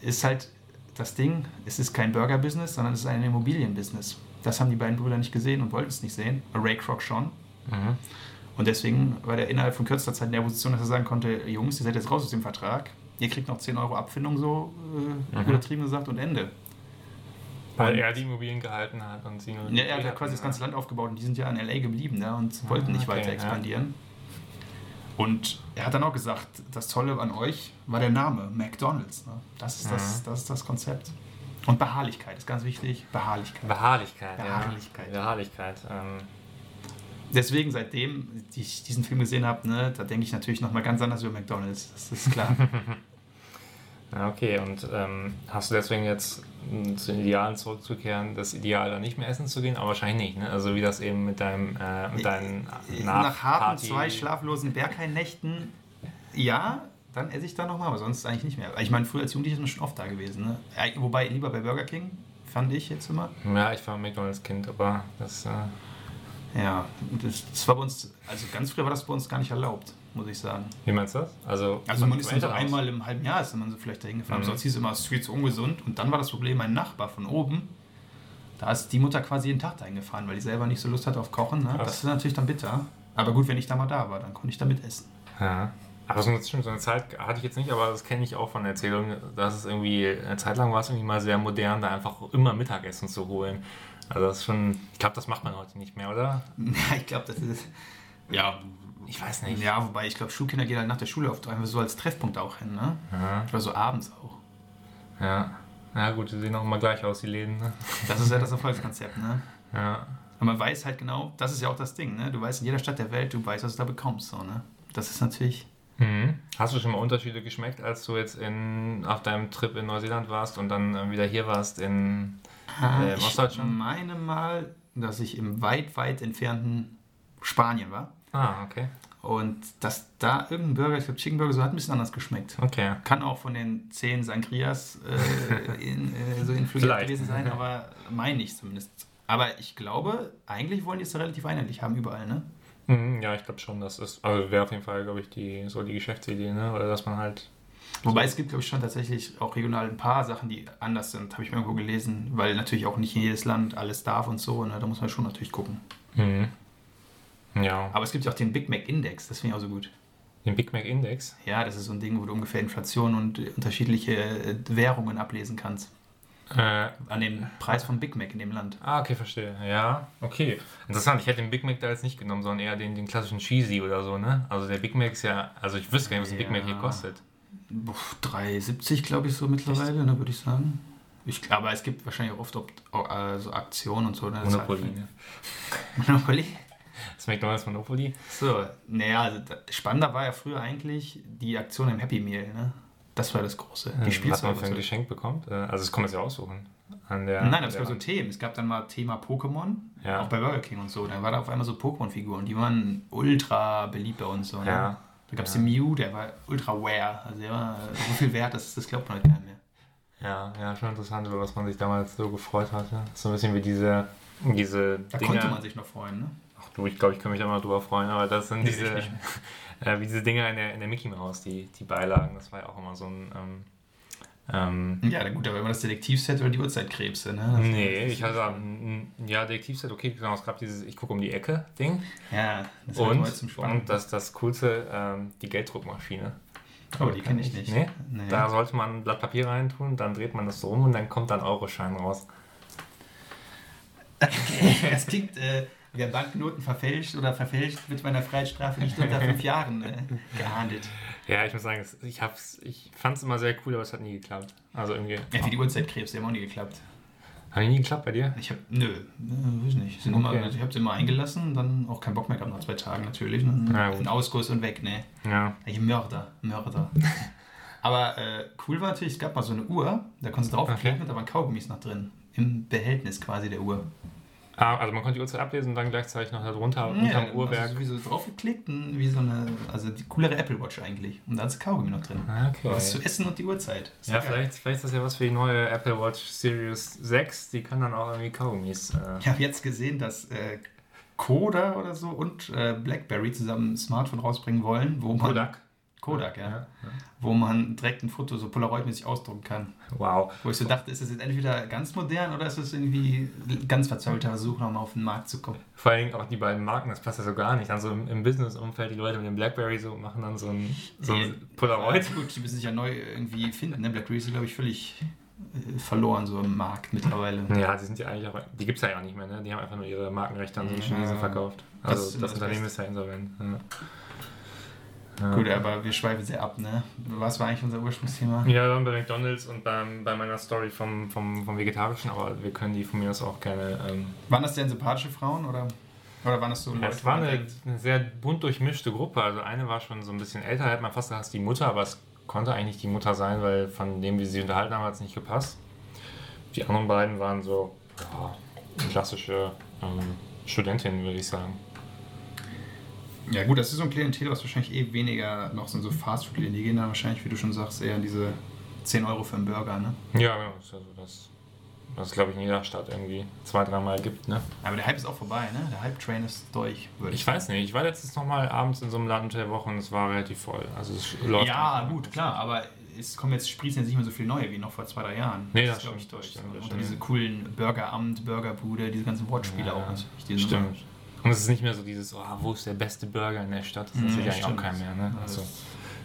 ist halt das Ding, es ist kein Burger-Business, sondern es ist ein Immobilien-Business. Das haben die beiden Brüder nicht gesehen und wollten es nicht sehen. Ray Kroc schon. Mhm. Und deswegen war der innerhalb von kürzester Zeit in der Position, dass er sagen konnte, Jungs, ihr seid jetzt raus aus dem Vertrag, ihr kriegt noch 10 Euro Abfindung, so äh, Mhm. übertrieben gesagt, und Ende. Weil Und- er die Immobilien gehalten hat und sie nur. Ja, er hat ja quasi das ganze Land aufgebaut und die sind ja in L.A. geblieben ne, und wollten nicht okay, weiter ja. expandieren. Und er hat dann auch gesagt, das Tolle an euch war der Name, McDonalds. Ne? Das, ist das, Mhm. das ist das Konzept. Und Beharrlichkeit ist ganz wichtig. Beharrlichkeit. Beharrlichkeit. Beharrlichkeit. Ja. Beharrlichkeit. Ähm, Deswegen, seitdem ich diesen Film gesehen habe, ne, da denke ich natürlich nochmal ganz anders über McDonalds. Das ist klar. (laughs) ja, okay. Und ähm, hast du deswegen jetzt m, zu den Idealen zurückzukehren, das Ideal dann nicht mehr essen zu gehen? Aber wahrscheinlich nicht, ne? Also wie das eben mit deinem äh, mit deinen Nach harten Party- zwei schlaflosen Berghain-Nächten, ja, dann esse ich da nochmal, aber sonst eigentlich nicht mehr. Ich meine, früher als Jugendlicher ist man schon oft da gewesen. Ne? Wobei lieber bei Burger King, fand ich jetzt immer. Ja, ich war ein McDonalds-Kind, aber das. Äh, Ja, das, das war bei uns, also ganz früher war das bei uns gar nicht erlaubt, muss ich sagen. wie meinst du das? Also, Also man ist dann so einmal im halben Jahr ist man so vielleicht dahin gefahren. Mhm. Sonst hieß es immer, es ist viel zu ungesund. Und dann war das Problem, mein Nachbar von oben, da ist die Mutter quasi jeden Tag dahin gefahren, weil die selber nicht so Lust hatte auf Kochen. Ne? Das ist natürlich dann bitter. Aber gut, wenn ich da mal da war, dann konnte ich da mitessen. Ja. Aber so eine, so eine Zeit hatte ich jetzt nicht, aber das kenne ich auch von Erzählungen, dass es irgendwie, eine Zeit lang war es irgendwie mal sehr modern, da einfach immer Mittagessen zu holen. Also das ist schon, ich glaube, das macht man heute nicht mehr, oder? (laughs) Ja, ich glaube, das ist. Ja, Ich weiß nicht. ja, wobei ich glaube, Schulkinder gehen halt nach der Schule oft einfach so als Treffpunkt auch hin, ne? Ja, Oder so abends auch. ja. Ja gut, die sehen auch immer gleich aus, die Läden. Ne? (laughs) Das ist ja das Erfolgskonzept, ne? Ja. Und man weiß halt genau, das ist ja auch das Ding, ne? Du weißt in jeder Stadt der Welt, du weißt, was du da bekommst, so, ne? Das ist natürlich. Mhm. Hast du schon mal Unterschiede geschmeckt, als du jetzt in, auf deinem Trip in Neuseeland warst und dann äh, wieder hier warst in äh, ich Ostdeutschland? meine mal, dass ich im weit, weit entfernten Spanien war. Ah, okay. Und dass da irgendein Burger, ich glaube Chicken Burger, so hat ein bisschen anders geschmeckt. Okay. Kann auch von den zehn Sangrias äh, in, äh, so (laughs) influiert gewesen sein, aber meine ich zumindest. Aber ich glaube, eigentlich wollen die es da relativ einheitlich haben, überall, ne? Mhm, ja, ich glaube schon, das ist, also wäre auf jeden Fall, glaube ich, die, so die Geschäftsidee, ne? Oder dass man halt. Wobei es gibt, glaube ich, schon tatsächlich auch regional ein paar Sachen, die anders sind, habe ich mir irgendwo gelesen, weil natürlich auch nicht jedes Land alles darf und so, ne? da muss man schon natürlich gucken. Mhm. Ja. Aber es gibt ja auch den Big Mac Index, das finde ich auch so gut. Den Big Mac Index? Ja, das ist so ein Ding, wo du ungefähr Inflation und unterschiedliche äh, Währungen ablesen kannst. Äh, An dem Preis von Big Mac in dem Land. ah, okay, verstehe. Ja, okay. Interessant, ich hätte den Big Mac da jetzt nicht genommen, sondern eher den, den klassischen Cheesy oder so, ne? Also der Big Mac ist ja, also ich wüsste gar nicht, was ein Big Mac hier Ja. kostet. Uff, 3,70 glaube ich so mittlerweile, ne, würde ich sagen. Ich, aber es gibt wahrscheinlich auch oft ob, äh, so Aktionen und so. Ne? Das ist Monopoly, halt- ne? (laughs) Monopoly? Das McDonalds Monopoly? So, naja, also spannender war ja früher eigentlich die Aktion im Happy Meal, ne? Das war das Große. Die was man Spielzeug. für ein Geschenk bekommt. Äh, Also das kann man sich aussuchen. An der, Nein, aber es gab so. Themen. Es gab dann mal Thema Pokémon, Ja. auch bei Burger King und so. Da war da auf einmal so Pokémon-Figuren, die waren ultra beliebt bei uns. So, ne? Ja. Da gab es Ja. den Mew, der war ultra rare. Also der war so viel wert, das, das glaubt man heute gar nicht mehr. Ja, ja, schon interessant, über was man sich damals so gefreut hatte. So ein bisschen wie diese, diese Da Dinge. konnte man sich noch freuen, ne? Ach du, ich glaube, ich kann mich da mal drüber freuen, aber das sind Nee, diese, (laughs) äh, wie diese Dinger in der, in der Mickey Mouse, die, die Beilagen. Das war ja auch immer so ein. Ähm, ähm, Ja, gut, aber immer das Detektivset oder die Uhrzeitkrebse, ne? Das- nee, ich hatte ein, ein ja, Detektivset, okay, genau, es gab dieses Ich gucke um die Ecke Ding. Ja, das ist Und, heute zum Spannen. und das, das Coolste, ähm, die Gelddruckmaschine. Oh, die kenne ich nicht. Nee? Nee. Da sollte man ein Blatt Papier reintun, dann dreht man das so rum und dann kommt dann Euroschein raus. (laughs) Es klingt, äh, wer Banknoten verfälscht oder verfälscht, wird bei einer Freiheitsstrafe nicht unter fünf Jahren äh, geahndet. Ja, ich muss sagen, ich, hab's, ich fand es immer sehr cool, aber es hat nie geklappt. Also irgendwie. Ja, wie die Uhrzeitkrebse, die haben auch nie geklappt. Hat nie geklappt bei dir? Ich hab, nö, nö weiß nicht. Sind Okay. immer, ich habe sie immer eingelassen, dann auch keinen Bock mehr gehabt nach zwei Tagen natürlich. Ne? Gut. Ein Ausguss und weg, ne? Ja. Ich Mörder, Mörder. (laughs) Aber äh, cool war natürlich, es gab mal so eine Uhr, da konntest du draufklicken Okay. und da waren Kaugummis noch drin. Im Behältnis quasi der Uhr. Ah, also man konnte die Uhrzeit ablesen und dann gleichzeitig noch darunter, unterm Uhrwerk. Also wie so draufgeklickt, und wie so eine, also die coolere Apple Watch eigentlich. Und da ist Kaugummi noch drin. Ah, okay. Was zu essen und die Uhrzeit. Ist Ja, vielleicht, vielleicht ist das ja was für die neue Apple Watch Series 6. Die kann dann auch irgendwie Kaugummis. Äh, Ich habe jetzt gesehen, dass äh, Koda oder so und äh, BlackBerry zusammen ein Smartphone rausbringen wollen, wo man Kodak. Kodak, ja, Ja. wo man direkt ein Foto so Polaroid-mäßig ausdrucken kann. Wow. Wo ich so dachte, ist das jetzt entweder ganz modern oder ist das irgendwie ein ganz verzweifelter Versuch, nochmal auf den Markt zu kommen? Vor allem auch die beiden Marken, das passt ja so gar nicht. Also im, im Business-Umfeld, die Leute mit dem Blackberry so machen dann so ein, so ein Polaroid. Gut, die müssen sich ja neu irgendwie finden. Ne? BlackBerry ist, glaube ich, völlig äh, verloren so im Markt mittlerweile. Ja, die sind ja eigentlich auch, die gibt es ja auch nicht mehr, ne? Die haben einfach nur ihre Markenrechte an so Ja. Chinesen verkauft. Das Also das, immer das Unternehmen ist ja insolvent. Ja. Ja. Gut, aber wir schweifen sehr ab, ne? Was war eigentlich unser Ursprungsthema? Ja, dann bei McDonalds und beim, bei meiner Story vom, vom, vom Vegetarischen, aber wir können die von mir aus auch gerne. Ähm, Waren das denn sympathische Frauen oder, oder waren das so Leute? es war eine, eine sehr bunt durchmischte Gruppe. Also eine war schon so ein bisschen älter, hätte man fast gesagt, es ist die Mutter, aber es konnte eigentlich nicht die Mutter sein, weil von dem, wie sie sich unterhalten haben, hat es nicht gepasst. Die anderen beiden waren so ja, klassische ähm, Studentinnen, würde ich sagen. Ja gut, das ist so ein Klientel, was wahrscheinlich eh weniger noch sind so Fastfood-Läden. Die gehen dann wahrscheinlich, wie du schon sagst, eher in diese 10 Euro für einen Burger, ne? Ja, genau. Das ist also das, was es, glaube ich, in jeder Stadt irgendwie zwei, dreimal gibt. Ne? Aber der Hype ist auch vorbei, ne? Der Hype-Train ist durch, würde Ich weiß nicht, ich war letztens nochmal abends in so einem Laden unter der Woche und es war relativ voll. Also es läuft. Ja, gut, klar, aber es kommen jetzt sprießen jetzt nicht mehr so viel neue wie noch vor zwei, drei Jahren. Nee, das ist, glaube ich, durch. das stimmt, das stimmt. diese coolen Burgeramt, Burgerbude, diese ganzen Wortspiele Ja, auch natürlich. Die sind Stimmt. Und es ist nicht mehr so dieses, oh, wo ist der beste Burger in der Stadt? Das Mhm, interessiert eigentlich auch keinen mehr. Ne? Ja, Also,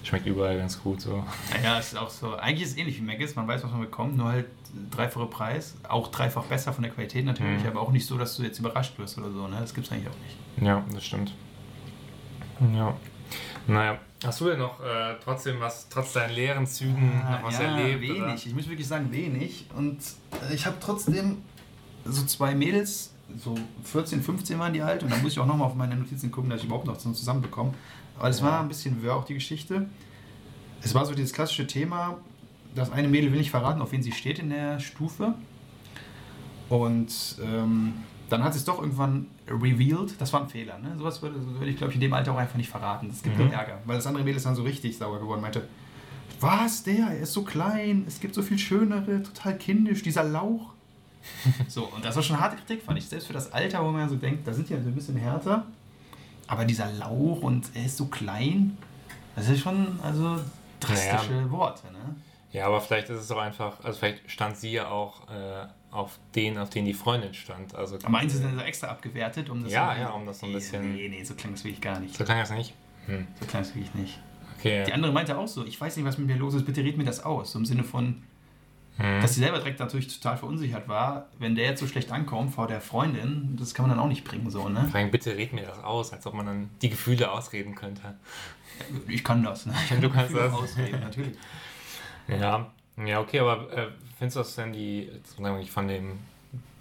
schmeckt überall ganz gut so. Naja, es ist auch so. Eigentlich ist es ähnlich wie Maggis, man weiß, was man bekommt, nur halt dreifache Preis. Auch dreifach besser von der Qualität natürlich, Mhm. aber auch nicht so, dass du jetzt überrascht wirst oder so. Ne? Das gibt es eigentlich auch nicht. Ja, das stimmt. Ja. Naja, hast du denn noch äh, trotzdem was, trotz deinen leeren Zügen, noch was Ah, ja, erlebt? Wenig. Oder? Ich muss wirklich sagen, wenig. Und äh, ich habe trotzdem so zwei Mädels, so 14, 15 waren die alt. Und da muss ich auch nochmal auf meine Notizen gucken, dass ich überhaupt noch so zusammenbekomme. Aber es Ja. war ein bisschen wirr auch die Geschichte. Es war so dieses klassische Thema, das eine Mädel will nicht verraten, auf wen sie steht in der Stufe. Und ähm, dann hat sie es doch irgendwann revealed. Das war ein Fehler. Ne? Sowas würde, würde ich, glaube ich, in dem Alter auch einfach nicht verraten. Das gibt Mhm. nur Ärger. Weil das andere Mädel ist dann so richtig sauer geworden. Meinte, was, der? Er ist so klein. Es gibt so viel schönere, total kindisch. Dieser Lauch. (laughs) so, und das war schon harte Kritik, fand ich. Selbst für das Alter, wo man so denkt, da sind die ja so ein bisschen härter. Aber dieser Lauch und er ist so klein, das ist schon, also drastische Naja. Worte, ne? Ja, aber vielleicht ist es auch einfach, also vielleicht stand sie ja auch äh, auf den, auf den die Freundin stand. Also, Aber meinst du denn so extra abgewertet, um das Ja, so, ja, um das so ein bisschen- Nee, nee, so klang es wirklich gar nicht. so klang das nicht. Hm. So klang es wirklich nicht. Okay. Die andere meinte auch so, ich weiß nicht, was mit mir los ist, bitte red mir das aus. So im Sinne von, Hm. dass sie selber direkt natürlich total verunsichert war, wenn der jetzt so schlecht ankommt vor der Freundin, das kann man dann auch nicht bringen, so, ne? Allem, bitte red mir das aus, als ob man dann die Gefühle ausreden könnte. Ich kann das, ne? Ich kann Du kannst Gefühle das. Ausreden, natürlich. Ja, ja, okay, aber äh, findest du das denn die, nicht von dem,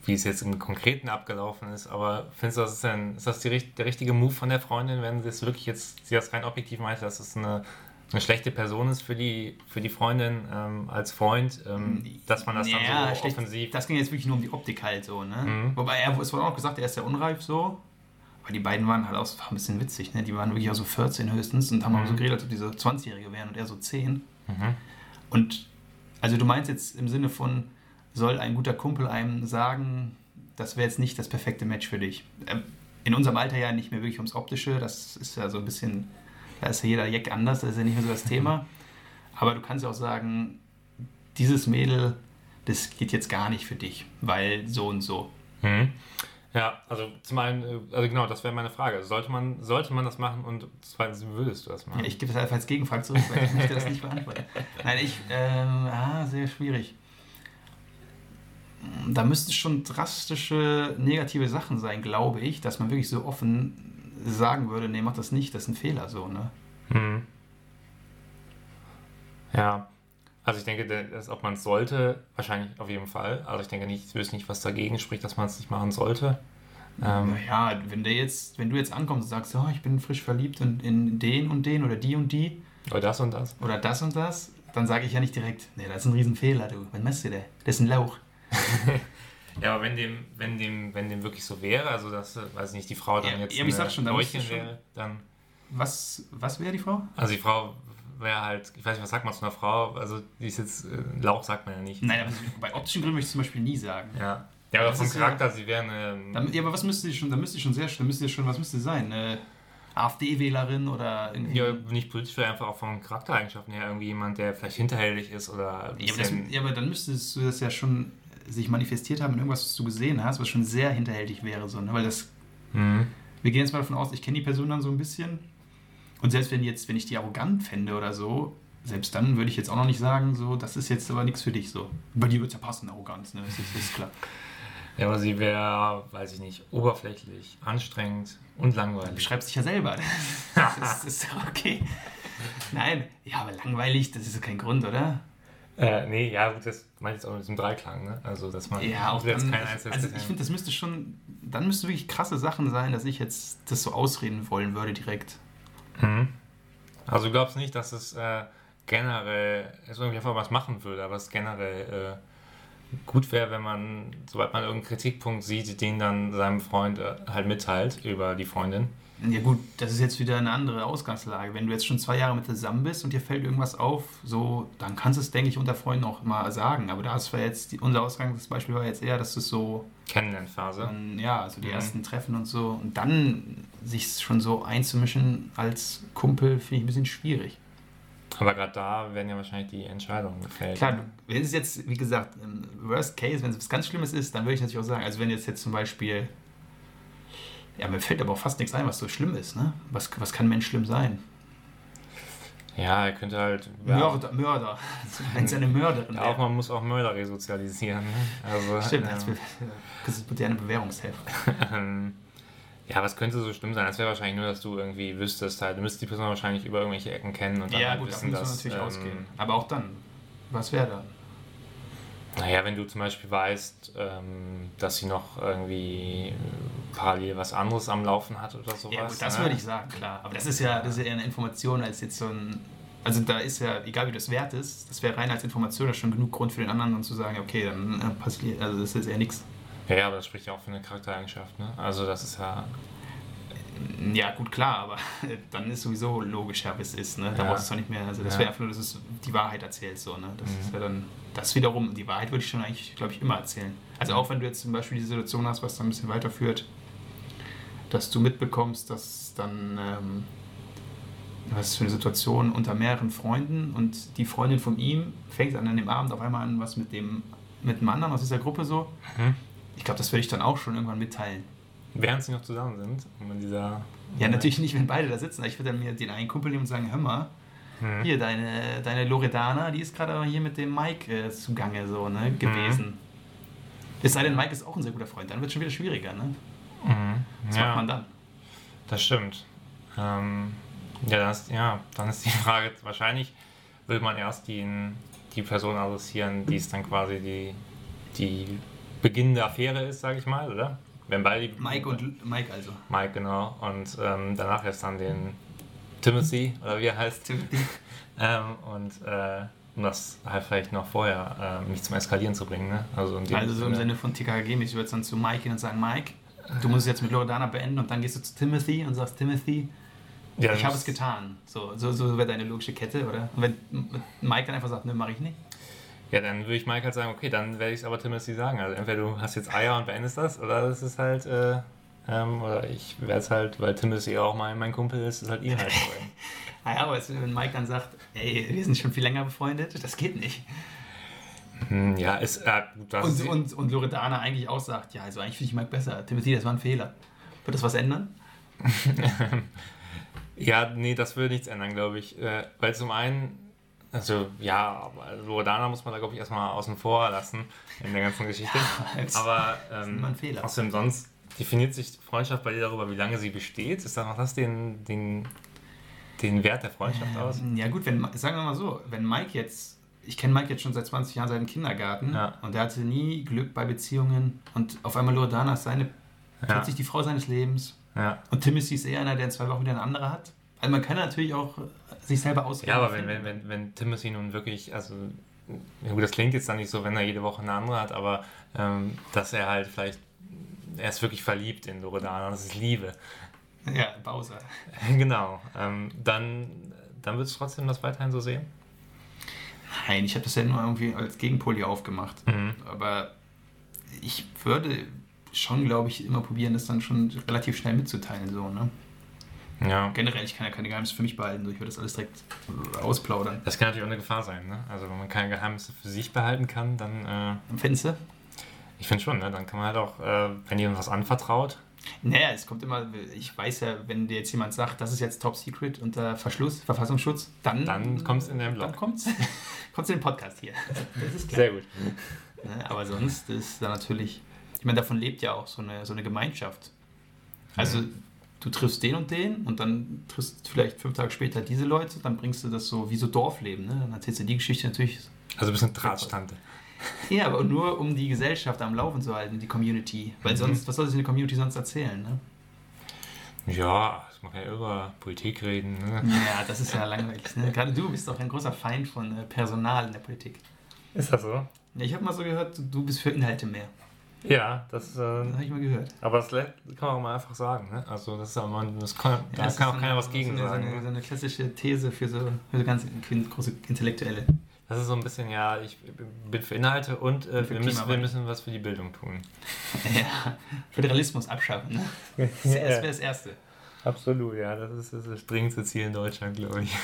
wie es jetzt im Konkreten abgelaufen ist, aber findest du das denn, ist das die, der richtige Move von der Freundin, wenn sie es wirklich jetzt, sie das rein objektiv meint, dass es eine, eine schlechte Person ist für die, für die Freundin ähm, als Freund, ähm, dass man das dann Ja, so schlecht. offensiv. Das ging jetzt wirklich nur um die Optik halt so, ne? Mhm. Wobei er, es wurde auch gesagt, er ist ja unreif so. Aber die beiden waren halt auch war ein bisschen witzig, ne? Die waren wirklich auch so 14 höchstens und haben Mhm. auch so geredet, als ob die so 20-Jährige wären und er so 10. Mhm. Und also du meinst jetzt im Sinne von, soll ein guter Kumpel einem sagen, das wäre jetzt nicht das perfekte Match für dich. Ähm, In unserem Alter ja nicht mehr wirklich ums Optische, das ist ja so ein bisschen, da ist ja jeder Jack anders, das ist ja nicht mehr so das Thema. Aber du kannst ja auch sagen, dieses Mädel, das geht jetzt gar nicht für dich, weil so und so. Mhm. Ja, also zum einen, äh, also genau, das wäre meine Frage. Sollte man, sollte man das machen und zweitens, würdest du das machen? Ja, ich gebe es einfach als Gegenfrage zurück, weil ich möchte das nicht beantworten. Nein, ich, ähm, ah, sehr schwierig. Da müssten schon drastische negative Sachen sein, glaube ich, dass man wirklich so offen sagen würde, nee, mach das nicht, das ist ein Fehler so, ne? Mhm. Ja, also ich denke, dass, ob man es sollte, wahrscheinlich auf jeden Fall. Also ich denke nicht, ich wüsste nicht, was dagegen spricht, dass man es nicht machen sollte. Ähm, Naja, wenn der jetzt, wenn du jetzt ankommst und sagst, oh, ich bin frisch verliebt in, in den und den oder die und die oder das und das. oder das und das, dann sage ich ja nicht direkt, nee, das ist ein Riesenfehler, du. Was machst du da? Das ist ein Lauch. (laughs) Ja, aber wenn dem, wenn dem, wenn dem wirklich so wäre, also dass, weiß ich nicht, die Frau dann Ja, jetzt ja, ich sag schon, da Leuchtchen musst du schon- wäre, dann, Was, was wäre die Frau? also die Frau wäre halt, ich weiß nicht, was sagt man zu einer Frau, also die ist jetzt, äh, Lauch sagt man ja nicht. Nein, aber bei optischen Gründen möchte ich zum Beispiel nie sagen. Ja. Ja, aber Das vom ist ja- Charakter, sie wäre eine, Dann, ja, aber was müsste sie schon, da müsste sie schon sehr, da müsste sie schon, was müsste sie sein? Eine AfD-Wählerin oder irgendwie. ja, nicht politisch, vielleicht einfach auch von Charaktereigenschaften her irgendwie jemand, der vielleicht hinterhältig ist oder Ja, aber, das, ja, aber dann müsstest du das ja schon sich manifestiert haben in irgendwas, was du gesehen hast, was schon sehr hinterhältig wäre. So, ne? Weil das, Mhm. wir gehen jetzt mal davon aus, ich kenne die Person dann so ein bisschen. Und selbst wenn jetzt, wenn ich die arrogant fände oder so, selbst dann würde ich jetzt auch noch nicht sagen, so, das ist jetzt aber nichts für dich so. Bei dir wird es ja passen, Arroganz, ne? Das ist, das ist klar. Ja, aber sie wäre, weiß ich nicht, oberflächlich, anstrengend und Du langweilig. beschreibst dich ja selber. (laughs) Das ist, das ist okay. Nein, ja, aber langweilig, das ist kein Grund, oder? Äh, nee, ja, gut, das meine ich jetzt auch mit diesem Dreiklang, ne? Also, dass man Ja, auch jetzt dann, kein einzelnes also ich finde, das müsste schon, dann müsste wirklich krasse Sachen sein, dass ich jetzt das so ausreden wollen würde direkt. Mhm. Also, du glaubst nicht, dass es äh, generell, es irgendwie einfach was machen würde, aber es generell äh, gut wäre, wenn man, sobald man irgendeinen Kritikpunkt sieht, den dann seinem Freund äh, halt mitteilt über die Freundin. Ja gut, das ist jetzt wieder eine andere Ausgangslage. Wenn du jetzt schon zwei Jahre mit zusammen bist und dir fällt irgendwas auf, so, dann kannst du es, denke ich, unter Freunden auch mal sagen. Aber das war jetzt, die, unser Ausgangsbeispiel war jetzt eher, dass es so, Kennenlernphase. dann, ja, also die Mhm. ersten Treffen und so. Und dann sich schon so einzumischen als Kumpel, finde ich ein bisschen schwierig. Aber gerade da werden ja wahrscheinlich die Entscheidungen gefällt. Klar, wenn es jetzt, wie gesagt, im Worst Case, wenn es was ganz Schlimmes ist, dann würde ich natürlich auch sagen, also wenn jetzt jetzt zum Beispiel, ja, mir fällt aber auch fast nichts ein, was so schlimm ist, ne? Was, was kann Mensch schlimm sein? Ja, er könnte halt. Ja, Mörder, Mörder. Wenn es eine Mörderin ja, auch man muss auch Mörder resozialisieren. Ne? Also, (laughs) Stimmt, äh, be- das ist moderne Bewährungshilfe. (laughs) Ähm, ja, was könnte so schlimm sein? Es wäre wahrscheinlich nur, dass du irgendwie wüsstest, halt, du müsstest die Person wahrscheinlich über irgendwelche Ecken kennen und dann Ja, halt gut, wissen, dass. natürlich ähm, ausgehen. Aber auch dann, was wäre dann? Naja, wenn du zum Beispiel weißt, ähm, dass sie noch irgendwie parallel was anderes am Laufen hat oder sowas. Ja, gut, das ne? würde ich sagen, klar. Aber das ist ja, das ist ja eher eine Information als jetzt so ein. Also da ist ja, egal wie das wert ist, das wäre rein als Information, schon genug Grund für den anderen dann zu sagen, okay, dann äh, passiert, also das ist eher nichts. Ja, ja, aber das spricht ja auch für eine Charaktereigenschaft, ne? Also das ist ja. Ja, gut, klar, aber (laughs) dann ist sowieso logischer, wie es ist. Ne? Da Ja. brauchst du es doch nicht mehr. Also, das Ja. wäre einfach nur, dass es die Wahrheit erzählt. So, ne? Das Mhm. ist ja dann, das wiederum, die Wahrheit würde ich schon eigentlich, glaube ich, immer erzählen. Also, auch wenn du jetzt zum Beispiel die Situation hast, was da ein bisschen weiterführt, dass du mitbekommst, dass dann, ähm, was ist für eine Situation unter mehreren Freunden und die Freundin von ihm fängt dann an dem Abend auf einmal an, was mit dem, mit dem anderen aus dieser Gruppe so. Mhm. Ich glaube, das würde ich dann auch schon irgendwann mitteilen. Während sie noch zusammen sind. Und dieser, Ja, natürlich nicht, wenn beide da sitzen. Ich würde dann mir den einen Kumpel nehmen und sagen, hör mal, Mhm. hier, deine, deine Loredana, die ist gerade hier mit dem Mike äh, zugange so, ne, gewesen. Es sei denn, Mike ist auch ein sehr guter Freund, dann wird es schon wieder schwieriger, ne? Mhm. Was Ja. macht man dann? Das stimmt. Ähm, ja, dann ist, ja, dann ist die (laughs) Frage, wahrscheinlich will man erst die, die Person adressieren, die es dann quasi die, die beginnende Affäre ist, sage ich mal, oder? Wenn beide Mike und Mike also. Mike, genau. Und ähm, danach erst dann den Timothy, oder wie er heißt. (laughs) Ähm, und äh, um das halt vielleicht noch vorher ähm, nicht zum Eskalieren zu bringen, ne? Also, in Also so im Sinne von TKG, ich würde jetzt dann zu Mike gehen und sagen, Mike, du musst es jetzt mit Loredana beenden und dann gehst du zu Timothy und sagst, Timothy, Ja, ich habe es getan. So, so, so wäre deine logische Kette, oder? Und wenn Mike dann einfach sagt, ne, mache ich nicht. Ja, dann würde ich Mike halt sagen, okay, dann werde ich es aber Timothy sagen. Also entweder du hast jetzt Eier und beendest das, oder es ist halt, äh, ähm, oder ich werde es halt, weil Timothy auch mein, mein Kumpel ist, ist halt ihn halt. Naja, (laughs) aber jetzt, wenn Mike dann sagt, ey, wir sind schon viel länger befreundet, das geht nicht. Hm, ja, ist, äh, gut, das Und, und, und Loredana eigentlich auch sagt, ja, also eigentlich finde ich Mike besser. Timothy, das war ein Fehler. Wird das was ändern? (laughs) Ja, nee, das würde nichts ändern, glaube ich. Äh, weil zum einen, also ja, aber Loredana muss man da, glaube ich, erstmal außen vor lassen in der ganzen Geschichte. (laughs) jetzt aber ist ähm, immer ein Fehler. außerdem sonst definiert sich Freundschaft bei dir darüber, wie lange sie besteht. Ist dann macht das den, den, den Wert der Freundschaft aus? Ja gut, wenn, sagen wir mal so, wenn Mike jetzt, ich kenne Mike jetzt schon seit 20 Jahren seit dem Kindergarten Ja. und der hatte nie Glück bei Beziehungen und auf einmal Loredana ist seine, Ja. plötzlich die Frau seines Lebens Ja. und Timothy ist eher einer, der in zwei Wochen wieder eine andere hat. Also man kann natürlich auch sich selber ausreden. Ja, aber wenn, wenn, wenn, wenn Timothy nun wirklich, also, ja gut, das klingt jetzt dann nicht so, wenn er jede Woche eine andere hat, aber ähm, dass er halt vielleicht, er ist wirklich verliebt in Loredana, das ist Liebe. Ja, Bowser. (laughs) genau. Ähm, dann dann würdest du trotzdem das weiterhin so sehen? Nein, ich habe das ja nur irgendwie als Gegenpol hier aufgemacht. Mhm. Aber ich würde schon, glaube ich, immer probieren, das dann schon relativ schnell mitzuteilen. So, ne? Ja. Generell, ich kann ja keine Geheimnisse für mich behalten, so, ich würde das alles direkt ausplaudern. Das kann natürlich auch eine Gefahr sein, ne? Also wenn man keine Geheimnisse für sich behalten kann, dann, äh, Findest du? ich finde schon, ne? Dann kann man halt auch, äh, wenn jemand was anvertraut, Naja, es kommt immer, ich weiß ja, wenn dir jetzt jemand sagt, das ist jetzt Top Secret unter Verschluss, Verfassungsschutz, dann. Dann kommt's in deinen Blog. Dann kommt's, (laughs) kommt's in den Podcast hier. Das ist klar. gut. Ne, Aber sonst ist da natürlich, ich meine, davon lebt ja auch so eine, so eine Gemeinschaft. Also du triffst den und den und dann triffst du vielleicht fünf Tage später diese Leute, dann bringst du das so wie so Dorfleben. Ne? Dann erzählst du die Geschichte natürlich. Also ein bisschen Drahtstante. Ja, aber nur um die Gesellschaft am Laufen zu halten, die Community. Weil Mhm. sonst, was soll sich eine Community sonst erzählen? Ne? Ja, man kann ja über Politik reden, ne? Ja, das ist ja langweilig. Ne? Gerade du bist doch ein großer Feind von äh, Personal in der Politik. Ist das so? Ja, ich habe mal so gehört, du bist für Inhalte mehr. Ja, das, äh, Das habe ich mal gehört. aber das kann man auch mal einfach sagen, ne? Also das ist ja das kann, da das kann auch keiner eine- was gegen sagen. So eine, ne? so eine klassische These für so, für so ganz große Intellektuelle. Das ist so ein bisschen, ja, ich bin für Inhalte und äh, wir, müssen, wir müssen was für die Bildung tun. (laughs) Ja, Föderalismus abschaffen. Ne? Das wäre (laughs) das Erste. Absolut, ja, das ist das, ist das dringendste Ziel in Deutschland, glaube ich.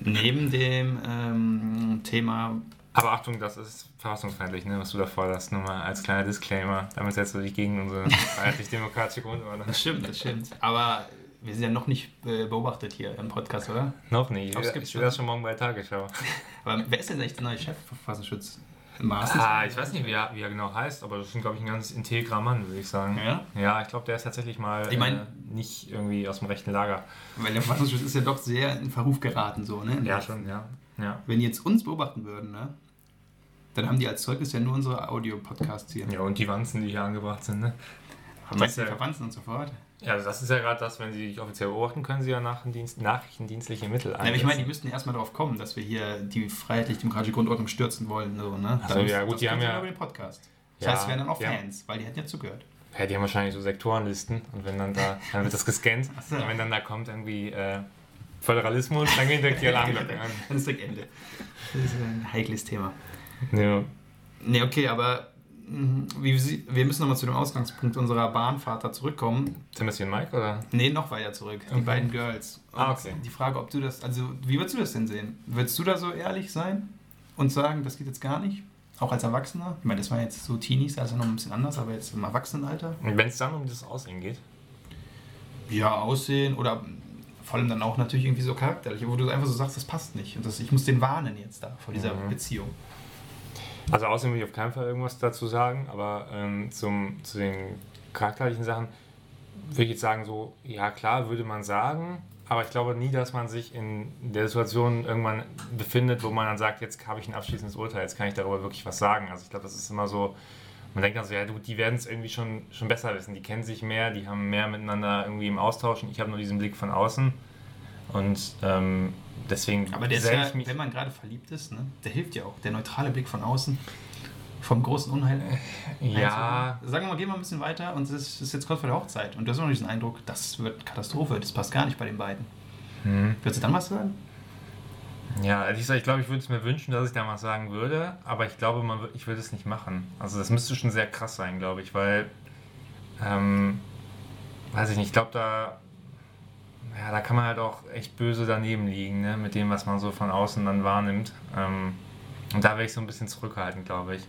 Neben dem ähm, Thema, Aber Achtung, das ist verfassungsfeindlich, ne, was du da forderst, nur mal als kleiner Disclaimer. Damit setzt du dich gegen unsere (laughs) freiheitlich-demokratische Grundordnung. das stimmt, das stimmt. Aber wir sind ja noch nicht äh, beobachtet hier im Podcast, oder? Noch nicht. glaub, Ich, ich will das schon morgen bei Tagesschau. (laughs) Aber wer ist denn eigentlich der neue Chef von Verfassungsschutz? Ah, ich weiß nicht, wie er, wie er genau heißt, aber das ist, glaube ich, ein ganz integrer Mann, würde ich sagen. Ja? Ja, ich glaube, der ist tatsächlich mal Ich mein- äh, nicht irgendwie aus dem rechten Lager. Weil der Verfassungsschutz ist ja doch sehr in Verruf geraten, so, ne? ja. ja. Wenn die jetzt uns beobachten würden, ne? Dann haben die als Zeugnis ja nur unsere Audio-Podcasts hier. Ja, und die Wanzen, die hier angebracht sind, ne? Meinst du, ja- Verwandten und so fort? Ja, also das ist ja gerade das, wenn sie dich offiziell beobachten, können sie ja Nachrichtendienst, nachrichtendienstliche Mittel Ja, aber ich meine, die einsetzen. müssten erstmal darauf kommen, dass wir hier die freiheitlich-demokratische Grundordnung stürzen wollen. So, ne? Ach so, Dann ja, gut, das die haben ja- über den Podcast. Das Ja, heißt, wir wären dann auch ja. Fans, weil die hätten ja zugehört. Ja, die haben wahrscheinlich so Sektorenlisten und wenn dann da, dann wird das gescannt so. und wenn dann da kommt irgendwie äh, Föderalismus, dann gehen direkt die Alarmglocken an. (laughs) Dann ist direkt Ende. Das ist ein heikles Thema. Ja. Ne, okay, aber Mhm. Wir müssen nochmal zu dem Ausgangspunkt unserer Bahnfahrt da zurückkommen. Timothy und Mike, oder? Nee, noch weiter zurück. Die Okay. beiden Girls. Und Ah, okay. Die Frage, ob du das, also wie würdest du das denn sehen? Würdest du da so ehrlich sein und sagen, das geht jetzt gar nicht? Auch als Erwachsener? Ich meine, das waren jetzt so Teenies, also noch ein bisschen anders, aber jetzt im Erwachsenenalter. Und wenn es dann um dieses Aussehen geht? Ja, Aussehen oder vor allem dann auch natürlich irgendwie so charakterlich, wo du einfach so sagst, das passt nicht. Und das, ich muss den warnen jetzt da vor dieser Mhm. Beziehung. Also außerdem will ich auf keinen Fall irgendwas dazu sagen, aber ähm, zum, zu den charakterlichen Sachen würde ich jetzt sagen, so, ja klar, würde man sagen, aber ich glaube nie, dass man sich in der Situation irgendwann befindet, wo man dann sagt, jetzt habe ich ein abschließendes Urteil, jetzt kann ich darüber wirklich was sagen. Also ich glaube, das ist immer so, man denkt dann so, ja du, die werden es irgendwie schon, schon besser wissen, die kennen sich mehr, die haben mehr miteinander irgendwie im Austausch und ich habe nur diesen Blick von außen und ähm, deswegen Aber der ist ja, wenn man gerade verliebt ist, ne, der hilft ja auch. Der neutrale Blick von außen, vom großen Unheil. ja, einzuholen. Sagen wir mal, gehen wir ein bisschen weiter und es ist jetzt kurz vor der Hochzeit. Und du hast immer noch diesen Eindruck, das wird Katastrophe, das passt gar nicht bei den beiden. hm. Würdest du dann was sagen? Ja, ehrlich gesagt, ich glaube, ich würde es mir wünschen, dass ich da was sagen würde, aber ich glaube, man, ich würde es nicht machen. Also das müsste schon sehr krass sein, glaube ich, weil, ähm, weiß ich nicht, ich glaube, da, ja, da kann man halt auch echt böse daneben liegen, ne, mit dem, was man so von außen dann wahrnimmt. Ähm, und da wäre ich so ein bisschen zurückhaltend, glaube ich.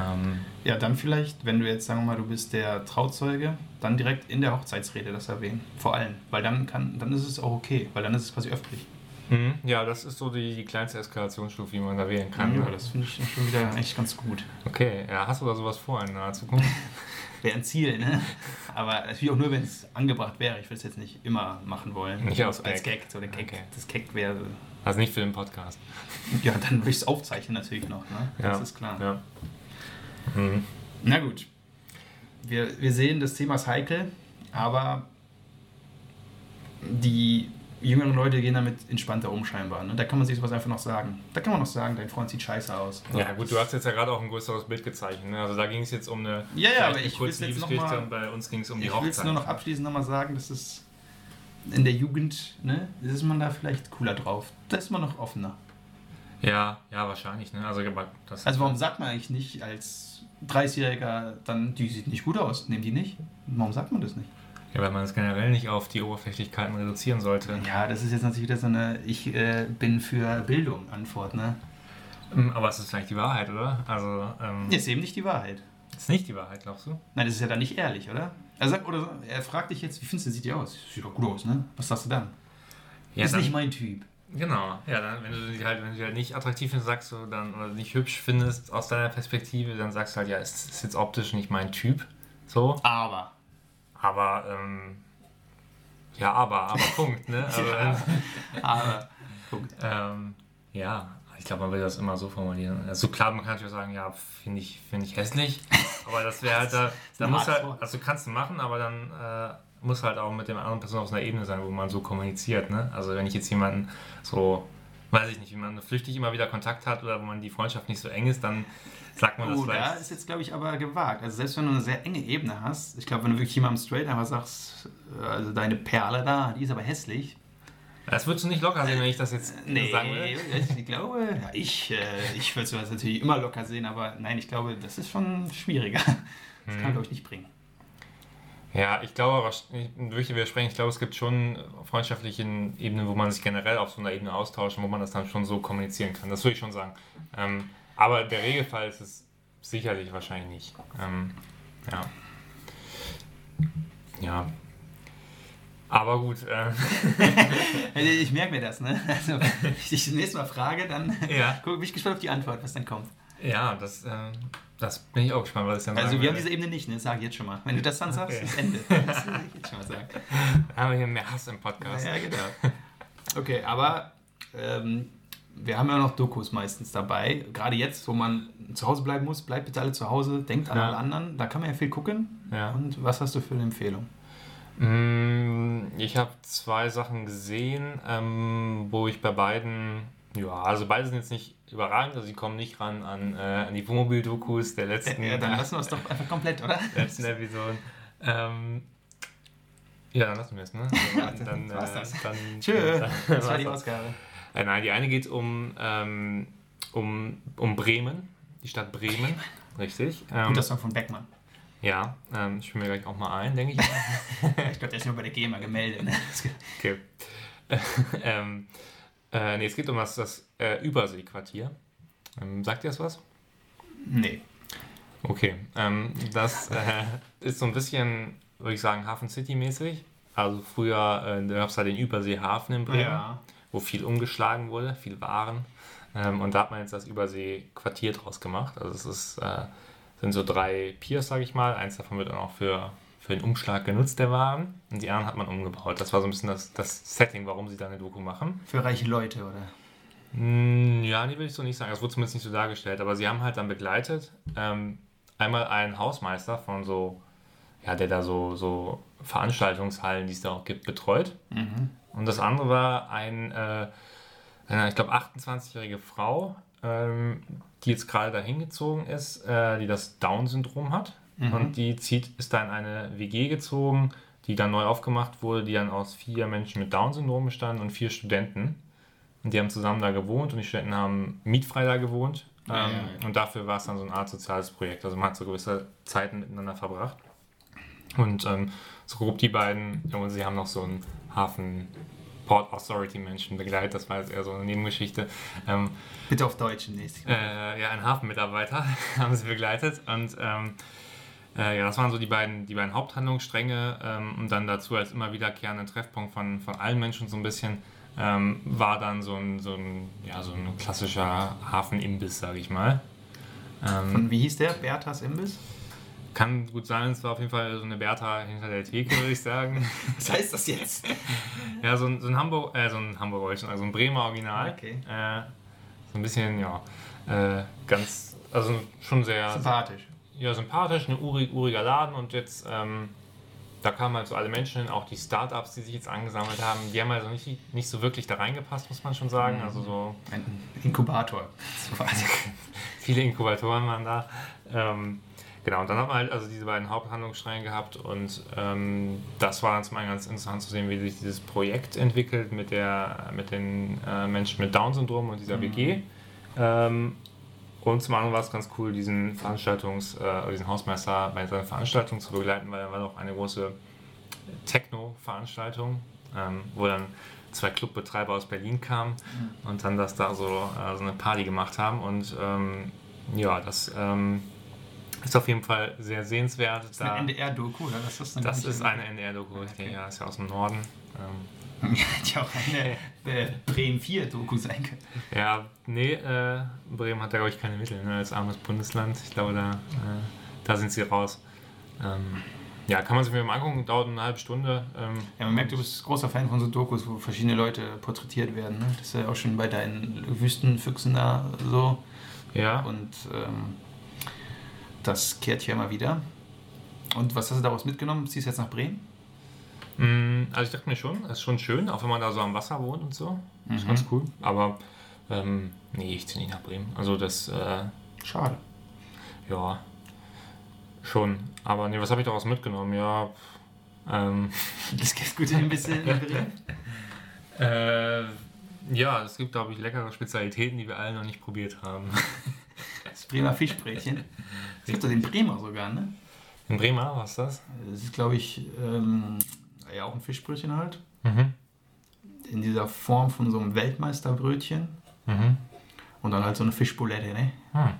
Ähm, Ja, dann vielleicht, wenn du jetzt, sagen wir mal, du bist der Trauzeuge, dann direkt in der Hochzeitsrede das erwähnen. Vor allem. Weil dann kann, dann ist es auch okay, weil dann ist es quasi öffentlich. Mhm, ja, das ist so die, die kleinste Eskalationsstufe, die man da wählen kann. Ja, ne? das finde ich schon wieder echt ganz gut. Okay, ja, hast du da sowas vor in naher Zukunft? (laughs) Wäre ein Ziel, ne? Aber natürlich auch nur, wenn es angebracht wäre. Ich will es jetzt nicht immer machen wollen. Nicht aus als Gag. Gag. So der Gag. Okay. Das Gag wäre. Also nicht für den Podcast. (laughs) Ja, dann würde ich es aufzeichnen natürlich noch, ne? Das ist klar. Ja. Mhm. Na gut. Wir, wir sehen, das Thema ist heikel, aber die jüngeren Leute gehen damit entspannter um scheinbar. Ne? Da kann man sich sowas einfach noch sagen. Da kann man noch sagen, dein Freund sieht scheiße aus. Ja gut, du hast jetzt ja gerade auch ein größeres Bild gezeichnet. Ne? Also da ging es jetzt um eine, Ja, ja, aber ich kurze Liebesgeschichte und bei uns ging es um die Ich will es Hochzeit. nur noch abschließend nochmal sagen, dass es in der Jugend, ne, ist man da vielleicht cooler drauf. Da ist man noch offener. ja, ja, wahrscheinlich. Ne? Also, Also warum sagt man eigentlich nicht als 30-Jähriger dann, die sieht nicht gut aus, nehmen die nicht? Warum sagt man das nicht? Ja, weil man es generell nicht auf die Oberflächlichkeiten reduzieren sollte. Ja, das ist jetzt natürlich wieder so eine Ich äh, bin für Bildung Antwort, ne? Ähm, Aber es ist vielleicht die Wahrheit, oder? Also, ähm, ist eben nicht die Wahrheit. ist nicht die Wahrheit, glaubst du? Nein, das ist ja dann nicht ehrlich, oder? Er sagt, oder er fragt dich jetzt, wie findest du, sieht die aus? Sieht doch gut aus, ne? Was sagst du dann? Ja, ist dann, nicht mein Typ. Genau, ja, dann, wenn du die halt, wenn du die halt nicht attraktiv findest, sagst du dann, oder nicht hübsch findest aus deiner Perspektive, dann sagst du halt, ja, es ist jetzt optisch nicht mein Typ. So. Aber. Aber, ähm, ja, aber, aber (laughs) Punkt, ne? Also, Ja. (laughs) Aber. Punkt. Ähm, ja, ich glaube, man will das immer so formulieren. Also klar, man kann natürlich auch sagen, ja, finde ich, finde ich hässlich. Aber das wäre halt, (laughs) da, da muss halt, also kannst du machen, aber dann äh, muss halt auch mit der anderen Person auf einer Ebene sein, wo man so kommuniziert. Ne? Also wenn ich jetzt jemanden so, weiß ich nicht, wie man flüchtig immer wieder Kontakt hat oder wo man die Freundschaft nicht so eng ist, dann sagt man das Oh, vielleicht. ist jetzt, glaube ich, aber gewagt. Also selbst wenn du eine sehr enge Ebene hast, ich glaube, wenn du wirklich jemandem straight einfach sagst, äh, also deine Perle da, die ist aber hässlich. Das würdest du nicht locker sehen, wenn ich das jetzt Nee, sagen würde. ich glaube, ja, ich, äh, ich würde sowas natürlich immer locker sehen, aber nein, ich glaube, das ist schon schwieriger. Das kann, glaube ich, nicht bringen. Ja, ich glaube, aber ich würde dir widersprechen, ich glaube, es gibt schon freundschaftliche Ebenen, wo man sich generell auf so einer Ebene austauscht und wo man das dann schon so kommunizieren kann. Das würde ich schon sagen. Ähm, aber der Regelfall ist es sicherlich wahrscheinlich nicht. Ähm, ja. Ja. Aber gut. Äh, (laughs) Also ich merke mir das, ne? Also, wenn ich dich das nächste Mal frage, dann (laughs) Ja. bin ich gespannt auf die Antwort, was dann kommt. ja, das, äh, das bin ich auch gespannt, was dann Also wir haben diese Ebene nicht, ne? Sag ich jetzt schon mal. Wenn du das dann sagst, Okay. ist Ende. Das (laughs) will ich jetzt schon mal sagen. Da haben wir hier mehr Hass im Podcast. Ja, genau. Okay, aber ähm, wir haben ja noch Dokus meistens dabei. Gerade jetzt, wo man zu Hause bleiben muss, bleibt bitte alle zu Hause, denkt an Ja. alle anderen. Da kann man ja viel gucken. Ja. Und was hast du für eine Empfehlung? Mm, Ich habe zwei Sachen gesehen, ähm, wo ich bei beiden, ja, also beide sind jetzt nicht überragend, also sie kommen nicht ran an, äh, an die Wohnmobil-Dokus der letzten, Ja, dann lassen wir es (laughs) doch einfach komplett, oder? letzten Episoden. Ähm, ja, dann lassen wir es, ne? (laughs) Dann, dann war's das. Dann, Tschö. (laughs) dann- Das war die Ausgabe. Das. Äh, nein, die eine geht um, ähm, um, um Bremen, die Stadt Bremen. richtig. Ähm, Guter Song von Beckmann. ja, ähm, ich spiele mir gleich auch mal ein, denke ich. (laughs) (laughs) Ich glaube, der ist nur bei der GEMA gemeldet. Ne? (laughs) Okay. ähm, äh, nee, es geht um das, das äh, Überseequartier. Ähm, sagt ihr das was? Nee. Okay. Ähm, das äh, ist so ein bisschen, würde ich sagen, Hafen City mäßig. Also früher äh, gab es da den Überseehafen in Bremen, Ja. Wo viel umgeschlagen wurde, viel Waren. Ähm, und da hat man jetzt das Überseequartier draus gemacht. Also es ist, äh, sind so drei Piers, sage ich mal. Eins davon wird dann auch für, für den Umschlag genutzt, der Waren. Und die anderen hat man umgebaut. Das war so ein bisschen das, das Setting, warum sie da eine Doku machen. Für reiche Leute, oder? Mm, Ja, nee, will ich so nicht sagen. Das wurde zumindest nicht so dargestellt. Aber sie haben halt dann begleitet ähm, einmal einen Hausmeister von so, ja, der da so, so Veranstaltungshallen, die es da auch gibt, betreut. Und das andere war ein, äh, eine, ich glaube, 28-jährige Frau, ähm, die jetzt gerade dahin gezogen ist, äh, die das Down-Syndrom hat. Und die zieht, ist da in eine WG gezogen, die dann neu aufgemacht wurde, die dann aus vier Menschen mit Down-Syndrom bestand und vier Studenten. Und die haben zusammen da gewohnt und die Studenten haben mietfrei da gewohnt. Ja, ähm, ja, ja. Und dafür war es dann so eine Art soziales Projekt. Also man hat so gewisse Zeiten miteinander verbracht. Und ähm, so grob die beiden, und sie haben noch so einen Hafen Port Authority Menschen begleitet, das war jetzt eher so eine Nebengeschichte. Ähm, Bitte auf Deutsch nächstes äh, ja, einen Hafenmitarbeiter (laughs) haben sie begleitet und ähm, äh, ja, das waren so die beiden, die beiden Haupthandlungsstränge ähm, und dann dazu als immer wiederkehrenden Treffpunkt von, von allen Menschen so ein bisschen ähm, war dann so ein, so ein, ja, so ein klassischer Hafenimbiss, sage ich mal. Ähm, Und wie hieß der? Berthas Imbiss? Kann gut sein, es war auf jeden Fall so eine Bertha hinter der Theke, würde ich sagen. (laughs) Was heißt das jetzt? (laughs) ja, so ein, so ein Hamburg, äh, so ein Hamburger, wollte ich schon sagen, so ein Bremer Original. Okay. Äh, so ein bisschen, ja, äh, ganz, also schon sehr Sympathisch. ja, sympathisch, ein urig, uriger Laden und jetzt, ähm, da kamen halt so alle Menschen hin, auch die Startups, die sich jetzt angesammelt haben, die haben also nicht, nicht so wirklich da reingepasst, muss man schon sagen. Also so Ein Inkubator. (laughs) Viele Inkubatoren waren da. Ähm, genau, und dann hat man halt also diese beiden Haupthandlungsstränge gehabt und ähm, das war dann zum einen ganz interessant zu sehen, wie sich dieses Projekt entwickelt mit, der, mit den äh, Menschen mit Down-Syndrom und dieser WG. Ähm, und zum anderen war es ganz cool, diesen Veranstaltungs-, äh, oder diesen Hausmeister bei seiner Veranstaltung zu begleiten, weil er war doch eine große Techno-Veranstaltung, ähm, wo dann zwei Clubbetreiber aus Berlin kamen und dann das da so, äh, so eine Party gemacht haben. Und ähm, ja, das ähm, (laughs) ist auf jeden Fall sehr sehenswert. Das ist eine NDR-Doku, oder? Das ist, das ist eine NDR-Doku, okay. ja, ist ja aus dem Norden. Ähm, (laughs) Hätte ja auch eine äh, Bremen 4-Doku sein können. Ja, nee, äh, Bremen hat da, glaube ich, keine Mittel ne, als armes Bundesland. Ich glaube, da, äh, da sind sie raus. Ähm, ja, kann man sich mal angucken, dauert eine halbe Stunde. Ähm, Ja, man merkt, du bist großer Fan von so Dokus, wo verschiedene Leute porträtiert werden. Ne? Das ist ja auch schon bei deinen Wüstenfüchsen da so. ja, Und ähm, das kehrt hier immer wieder. Und was hast du daraus mitgenommen? Ziehst du jetzt nach Bremen? Mm, Also ich dachte mir schon, es ist schon schön, auch wenn man da so am Wasser wohnt und so. Ist Mhm. ganz cool. Aber ähm, nee, ich ziehe nicht nach Bremen. Also das, äh, Schade. ja, schon. Aber nee, was habe ich daraus mitgenommen? Ja, ähm, (laughs) Das geht gut ein bisschen in Bremen. (laughs) äh, ja, es gibt, glaube ich, leckere Spezialitäten, die wir alle noch nicht probiert haben. (laughs) Das Bremer Fischbrötchen. Es gibt doch den Bremer sogar, ne? In Bremer, was ist das? Das ist, glaube ich, ähm, ja auch ein Fischbrötchen halt. Mhm. In dieser Form von so einem Weltmeisterbrötchen. Mhm. Und dann halt so eine Fischboulette, ne? Hm.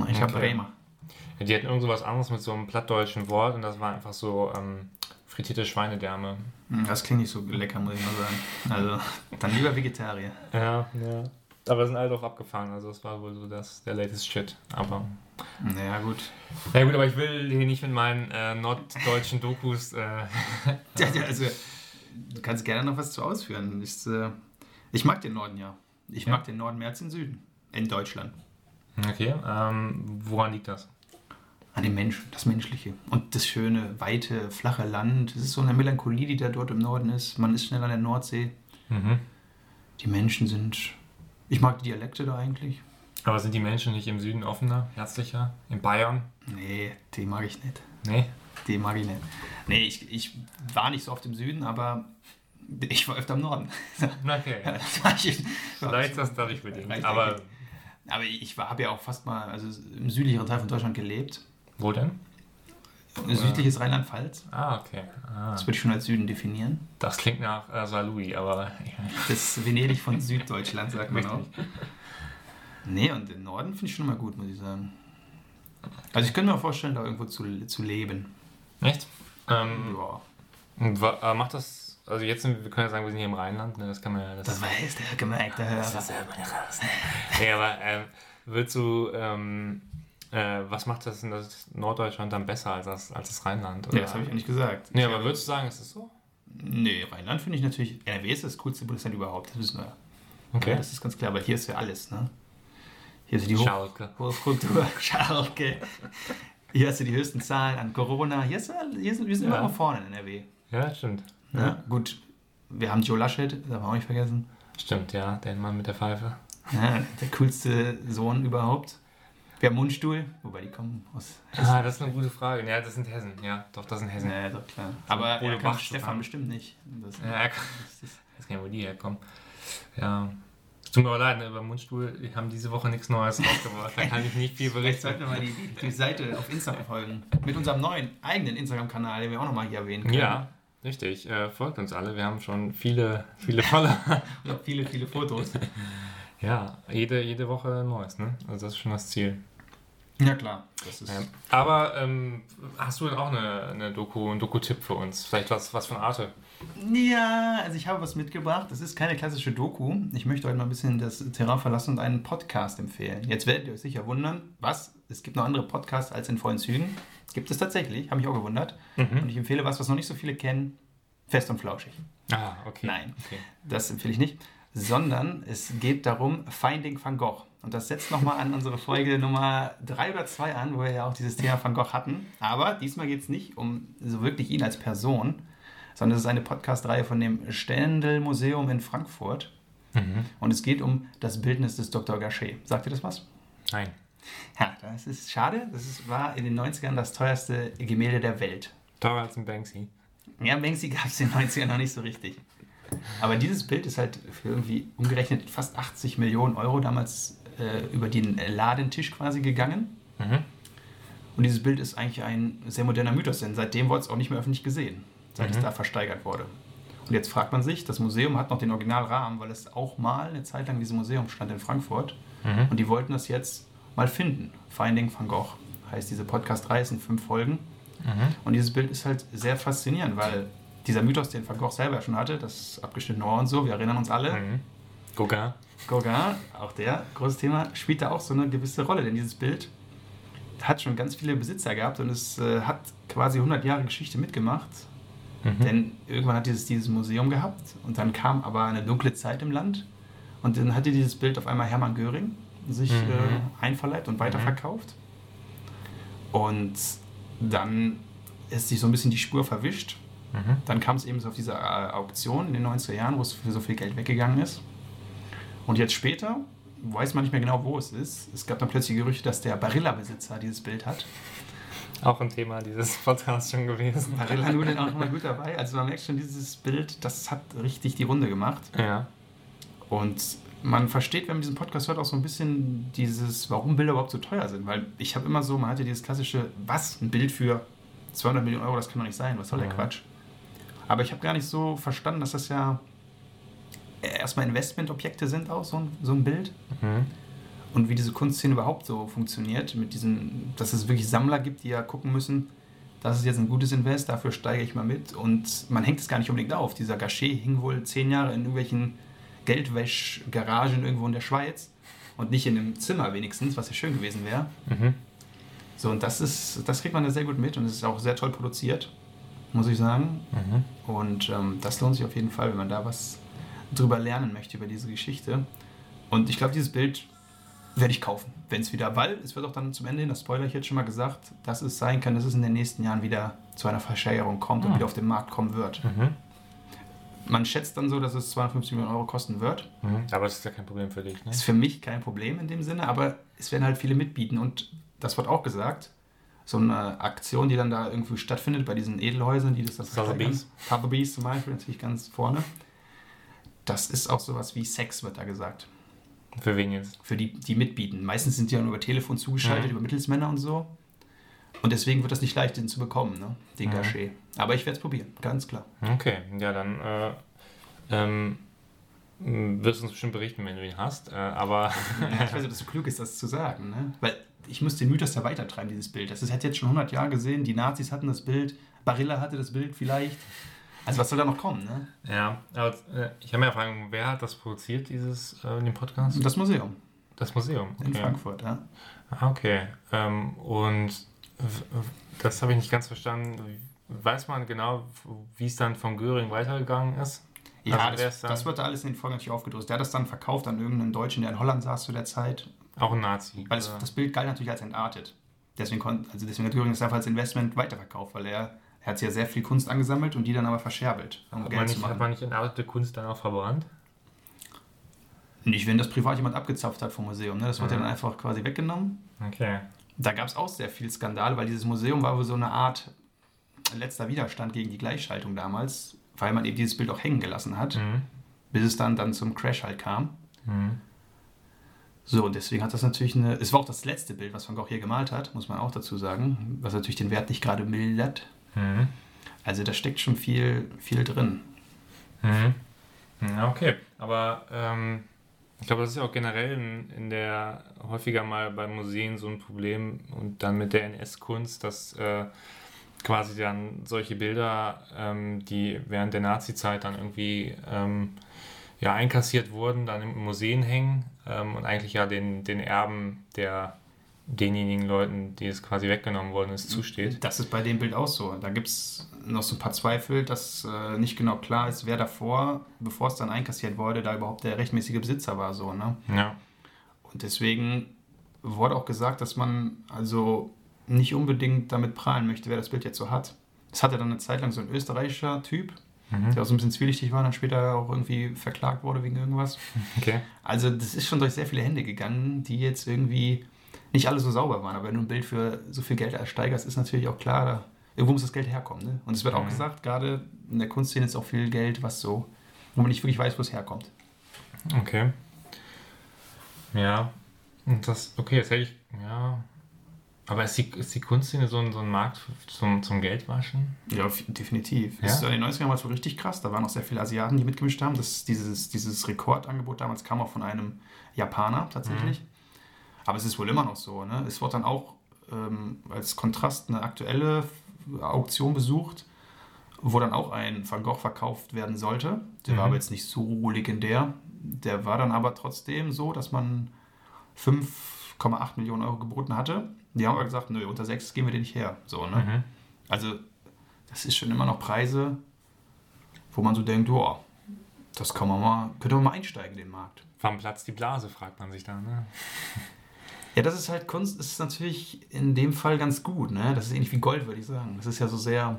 Und ich habe Okay. Bremer. Ja, die hatten irgend so was anderes mit so einem plattdeutschen Wort und das war einfach so ähm, frittierte Schweinedärme. Hm, Das klingt nicht so lecker, muss ich mal sagen. Also, dann lieber Vegetarier. Ja, ja. Aber sind alle doch abgefahren, also das war wohl so das, der latest Shit. Aber. Naja, gut. Ja gut, aber ich will hier nicht mit meinen äh, norddeutschen Dokus. Äh, (laughs) Ja, ja, also, du kannst gerne noch was zu ausführen. Ich, äh, ich mag den Norden ja. Ich Ja. mag den Norden mehr als den Süden. In Deutschland. okay, ähm, woran liegt das? An den Menschen, das Menschliche. Und das schöne, weite, flache Land. Es ist so eine Melancholie, die da dort im Norden ist. Man ist schnell an der Nordsee. Mhm. Die Menschen sind. Ich mag die Dialekte da eigentlich. Aber sind die Menschen nicht im Süden offener, herzlicher? In Bayern? Nee, die mag ich nicht. Nee? Die mag ich nicht. Nee, ich, ich war nicht so oft im Süden, aber ich war öfter im Norden. Okay. (laughs) Das war ich- Vielleicht ist das dadurch bedingt. Aber. Aber ich habe ja auch fast mal also im südlicheren Teil von Deutschland gelebt. Wo denn? Südliches Rheinland-Pfalz. Ah, okay. Ah. Das würde ich schon als Süden definieren. Das klingt nach äh, Saint-Louis, aber. (laughs) Das Venedig von Süddeutschland, sagt man auch. Nee, und im Norden finde ich schon mal gut, muss ich sagen. Also ich könnte mir vorstellen, da irgendwo zu, zu leben. Echt? Ähm, Ja. äh, macht das. Also jetzt sind wir, können ja sagen, wir sind hier im Rheinland, ne? Das kann man ja. Das weiß der gemerkte Hörer. ja, aber ähm, willst du. Ähm, äh, was macht das in das Norddeutschland dann besser als das, als das Rheinland? Ja, das habe ich ja nicht gesagt. Nee, aber würdest du sagen, ist das so? Nee, Rheinland finde ich natürlich. NRW ist das coolste Bundesland überhaupt, das wissen wir. Okay. Ja, das ist ganz klar, aber hier ist ja alles, ne? Hier ist die Schalke. Hochkultur, (laughs) Schalke. Hier hast du die höchsten Zahlen an Corona. Hier, ist, hier sind, wir sind Ja. immer vorne in NRW. Ja, stimmt. Ja. Gut, wir haben Joe Laschet, das haben wir auch nicht vergessen. Stimmt, ja, der Mann mit der Pfeife. Ja, der coolste Sohn überhaupt. Wir haben Mundstuhl, wobei die kommen aus Ah, das ist eine gute Frage. Ja, das sind Hessen. Ja, doch, das sind Hessen. Ja, doch klar. Aber er kann Bach Stefan zusammen. bestimmt nicht. Das, Ja, er kann, das ist, ich weiß gar nicht, wo die herkommen. Ja. Es tut mir auch leid, ne, über Mundstuhl, die haben diese Woche nichts Neues rausgebracht. Da kann ich nicht viel berichten. sollten wir mal die, die, Seite auf Instagram folgen. Mit unserem neuen eigenen Instagram-Kanal, den wir auch nochmal hier erwähnen können. Ja, richtig. Äh, folgt uns alle. Wir haben schon viele, viele Follower. Und viele, viele Fotos. (laughs) ja, jede, jede Woche Neues, ne? Also das ist schon das Ziel. Ja, klar. Das ist, Ähm, aber ähm, hast du denn auch eine, eine Doku, einen Doku-Tipp für uns? Vielleicht was, was von Arte? Ja, also ich habe was mitgebracht. Das ist keine klassische Doku. Ich möchte heute mal ein bisschen das Terrain verlassen und einen Podcast empfehlen. Jetzt werdet ihr euch sicher wundern, was? Es gibt noch andere Podcasts als in vollen Zügen. Gibt es tatsächlich, habe mich auch gewundert. Und ich empfehle was, was noch nicht so viele kennen. Fest und flauschig. Ah, okay. Nein. Okay. Das empfehle ich nicht. Sondern es geht darum, Finding Van Gogh. Und das setzt nochmal an unsere Folge Nummer 3 oder 2 an, wo wir ja auch dieses Thema Van Gogh hatten. Aber diesmal geht es nicht um so wirklich ihn als Person, sondern es ist eine Podcast-Reihe von dem Stendel Museum in Frankfurt. Mhm. Und es geht um das Bildnis des Dr. Gachet. Sagt ihr das was? Nein. Ja, das ist schade. Das ist, war in den 90ern das teuerste Gemälde der Welt. Teurer als ein Banksy. Ja, Banksy gab es in den 90ern noch nicht so richtig. Aber dieses Bild ist halt für irgendwie umgerechnet fast 80 Millionen Euro damals äh, über den Ladentisch quasi gegangen. Mhm. Und dieses Bild ist eigentlich ein sehr moderner Mythos, denn seitdem wurde es auch nicht mehr öffentlich gesehen, seit es Mhm. da versteigert wurde. Und jetzt fragt man sich, das Museum hat noch den Originalrahmen, weil es auch mal eine Zeit lang in diesem Museum stand in Frankfurt. Mhm. Und die wollten das jetzt mal finden. Finding Van Gogh heißt diese Podcast-Reihe, es sind fünf Folgen. Mhm. Und dieses Bild ist halt sehr faszinierend, weil dieser Mythos, den Van Gogh selber schon hatte, das abgeschnittene Ohr und so, wir erinnern uns alle, Mhm. Gauguin. Gauguin, auch der, großes Thema, spielt da auch so eine gewisse Rolle, denn dieses Bild hat schon ganz viele Besitzer gehabt und es äh, hat quasi 100 Jahre Geschichte mitgemacht, Mhm. denn irgendwann hat dieses, dieses Museum gehabt und dann kam aber eine dunkle Zeit im Land und dann hatte dieses Bild auf einmal Hermann Göring sich Mhm. äh, einverleibt und weiterverkauft. Und dann ist sich so ein bisschen die Spur verwischt. Mhm. Dann kam es eben so auf diese äh, Auktion in den 90er Jahren, wo es für so viel Geld weggegangen ist. Und jetzt später weiß man nicht mehr genau, wo es ist. Es gab dann plötzlich Gerüchte, dass der Barilla-Besitzer dieses Bild hat. Auch ein Thema dieses Podcasts schon gewesen. Barilla-Nudeln auch immer gut dabei. Also man merkt schon, dieses Bild, das hat richtig die Runde gemacht. Ja. Und man versteht, wenn man diesen Podcast hört, auch so ein bisschen dieses, warum Bilder überhaupt so teuer sind. Weil ich habe immer so, man hat ja dieses klassische, was, ein Bild für 200 Millionen Euro, das kann doch nicht sein, was soll der Mhm. Quatsch. Aber ich habe gar nicht so verstanden, dass das ja erstmal Investmentobjekte sind auch, so ein, so ein Bild. Mhm. Und wie diese Kunstszene überhaupt so funktioniert, mit diesen, dass es wirklich Sammler gibt, die ja gucken müssen, das ist jetzt ein gutes Invest, dafür steige ich mal mit. Und man hängt es gar nicht unbedingt auf. Dieser Gachet hing wohl zehn Jahre in irgendwelchen Geldwäschgaragen irgendwo in der Schweiz und nicht in einem Zimmer wenigstens, was ja schön gewesen wäre. Mhm. So, und das ist, das kriegt man da sehr gut mit und es ist auch sehr toll produziert, muss ich sagen. Mhm. Und ähm, das lohnt sich auf jeden Fall, wenn man da was drüber lernen möchte über diese Geschichte. Und ich glaube, dieses Bild werde ich kaufen, wenn es wieder, weil es wird auch dann zum Ende hin, das Spoiler ich jetzt schon mal gesagt, dass es sein kann, dass es in den nächsten Jahren wieder zu einer Versteigerung kommt und Ah. wieder auf den Markt kommen wird. Mhm. Man schätzt dann so, dass es 250 Millionen Euro kosten wird. Mhm. Aber das ist ja kein Problem für dich, ne? Ist für mich kein Problem in dem Sinne, aber es werden halt viele mitbieten und das wird auch gesagt. So eine Aktion, die dann da irgendwie stattfindet bei diesen Edelhäusern, die das dann Sotheby's. Sotheby's zum Beispiel, natürlich ganz vorne. Das ist auch sowas wie Sex, wird da gesagt. Für wen jetzt? Für die, die mitbieten. Meistens sind die ja nur über Telefon zugeschaltet, Mhm. über Mittelsmänner und so. Und deswegen wird das nicht leicht, den zu bekommen, ne? den Mhm. Gachet. Aber ich werde es probieren, ganz klar. Okay, ja, dann äh, ähm, wirst du uns bestimmt berichten, wenn du ihn hast. Äh, aber ich weiß nicht, (laughs) ob das so klug ist, das zu sagen. Ne? Weil ich muss den Mythos ja weitertreiben, dieses Bild. Das ist, hat jetzt schon 100 Jahre gesehen. Die Nazis hatten das Bild. Barilla hatte das Bild vielleicht. Also was soll da noch kommen? Ne? ja, aber äh, ich habe mir fragen, wer hat das produziert, dieses äh, den Podcast? Das Museum Das Museum. in Okay. Frankfurt. Ja. Ah, okay. Ähm, und das habe ich nicht ganz verstanden. Weiß man genau, wie es dann von Göring weitergegangen ist? Ja, Also das, das wird da alles in den Folgen natürlich aufgedröselt. Der hat das dann verkauft an irgendeinen Deutschen, der in Holland saß zu der Zeit. Auch ein Nazi. Weil es, oder? das Bild galt natürlich als entartet. Deswegen, kon, also deswegen hat Göring das einfach als Investment weiterverkauft, weil er, er hat ja sehr viel Kunst angesammelt und die dann aber verscherbelt, um hat, Geld man zu nicht, hat machen. man nicht entartete Kunst dann auch verbrannt? Nicht, wenn das privat jemand abgezapft hat vom Museum. Ne? Das wird ja Mhm. dann einfach quasi weggenommen. Okay. Da gab es auch sehr viel Skandal, weil dieses Museum war wohl so eine Art letzter Widerstand gegen die Gleichschaltung damals, weil man eben dieses Bild auch hängen gelassen hat, Mhm. bis es dann, dann zum Crash halt kam. Mhm. So, und deswegen hat das natürlich eine. Es war auch das letzte Bild, was Van Gogh hier gemalt hat, muss man auch dazu sagen, was natürlich den Wert nicht gerade mildert. Mhm. Also da steckt schon viel, viel drin. Mhm. Ja, okay. Aber ähm, ich glaube, das ist ja auch generell in, in der häufiger mal bei Museen so ein Problem und dann mit der NS-Kunst, dass äh, quasi dann solche Bilder, ähm, die während der Nazi-Zeit dann irgendwie ähm, ja, einkassiert wurden, dann in Museen hängen ähm, und eigentlich ja den, den Erben der denjenigen Leuten, die es quasi weggenommen worden ist, zusteht. Das ist bei dem Bild auch so. Da gibt es noch so ein paar Zweifel, dass äh, nicht genau klar ist, wer davor, bevor es dann einkassiert wurde, da überhaupt der rechtmäßige Besitzer war. So, ne? Ja. Und deswegen wurde auch gesagt, dass man also nicht unbedingt damit prahlen möchte, wer das Bild jetzt so hat. Das hatte dann eine Zeit lang so ein österreichischer Typ, Mhm. der auch so ein bisschen zwielichtig war und dann später auch irgendwie verklagt wurde wegen irgendwas. (laughs) Okay. Also das ist schon durch sehr viele Hände gegangen, die jetzt irgendwie nicht alle so sauber waren. Aber wenn du ein Bild für so viel Geld ersteigerst, ist natürlich auch klar, da, irgendwo muss das Geld herkommen. Ne? Und es wird auch Mhm. gesagt, gerade in der Kunstszene ist auch viel Geld, was so, wo man nicht wirklich weiß, wo es herkommt. Okay. Ja. Und das, okay, jetzt hätte ich, ja. Aber ist die, ist die Kunstszene so ein, so ein Markt zum, zum Geldwaschen? Ja, definitiv. Ja? Ist in den 90ern war es wohl richtig krass. Da waren auch sehr viele Asiaten, die mitgemischt haben. Das, dieses, dieses Rekordangebot damals kam auch von einem Japaner tatsächlich. Aber es ist wohl immer noch so. Ne? Es wurde dann auch ähm, als Kontrast eine aktuelle Auktion besucht, wo dann auch ein Van Gogh verkauft werden sollte. Der Mhm. war aber jetzt nicht so legendär. Der war dann aber trotzdem so, dass man 5,8 Millionen Euro geboten hatte. Die haben aber gesagt, nö, unter 6 gehen wir dir nicht her. So, ne? Mhm. Also, das ist schon immer noch Preise, wo man so denkt, ja, das kann man mal, könnte man mal einsteigen in den Markt. Wann platzt die Blase, fragt man sich dann. Ne? (laughs) Ja, das ist halt Kunst, ist natürlich in dem Fall ganz gut, ne? Das ist ähnlich wie Gold, würde ich sagen. Das ist ja so sehr,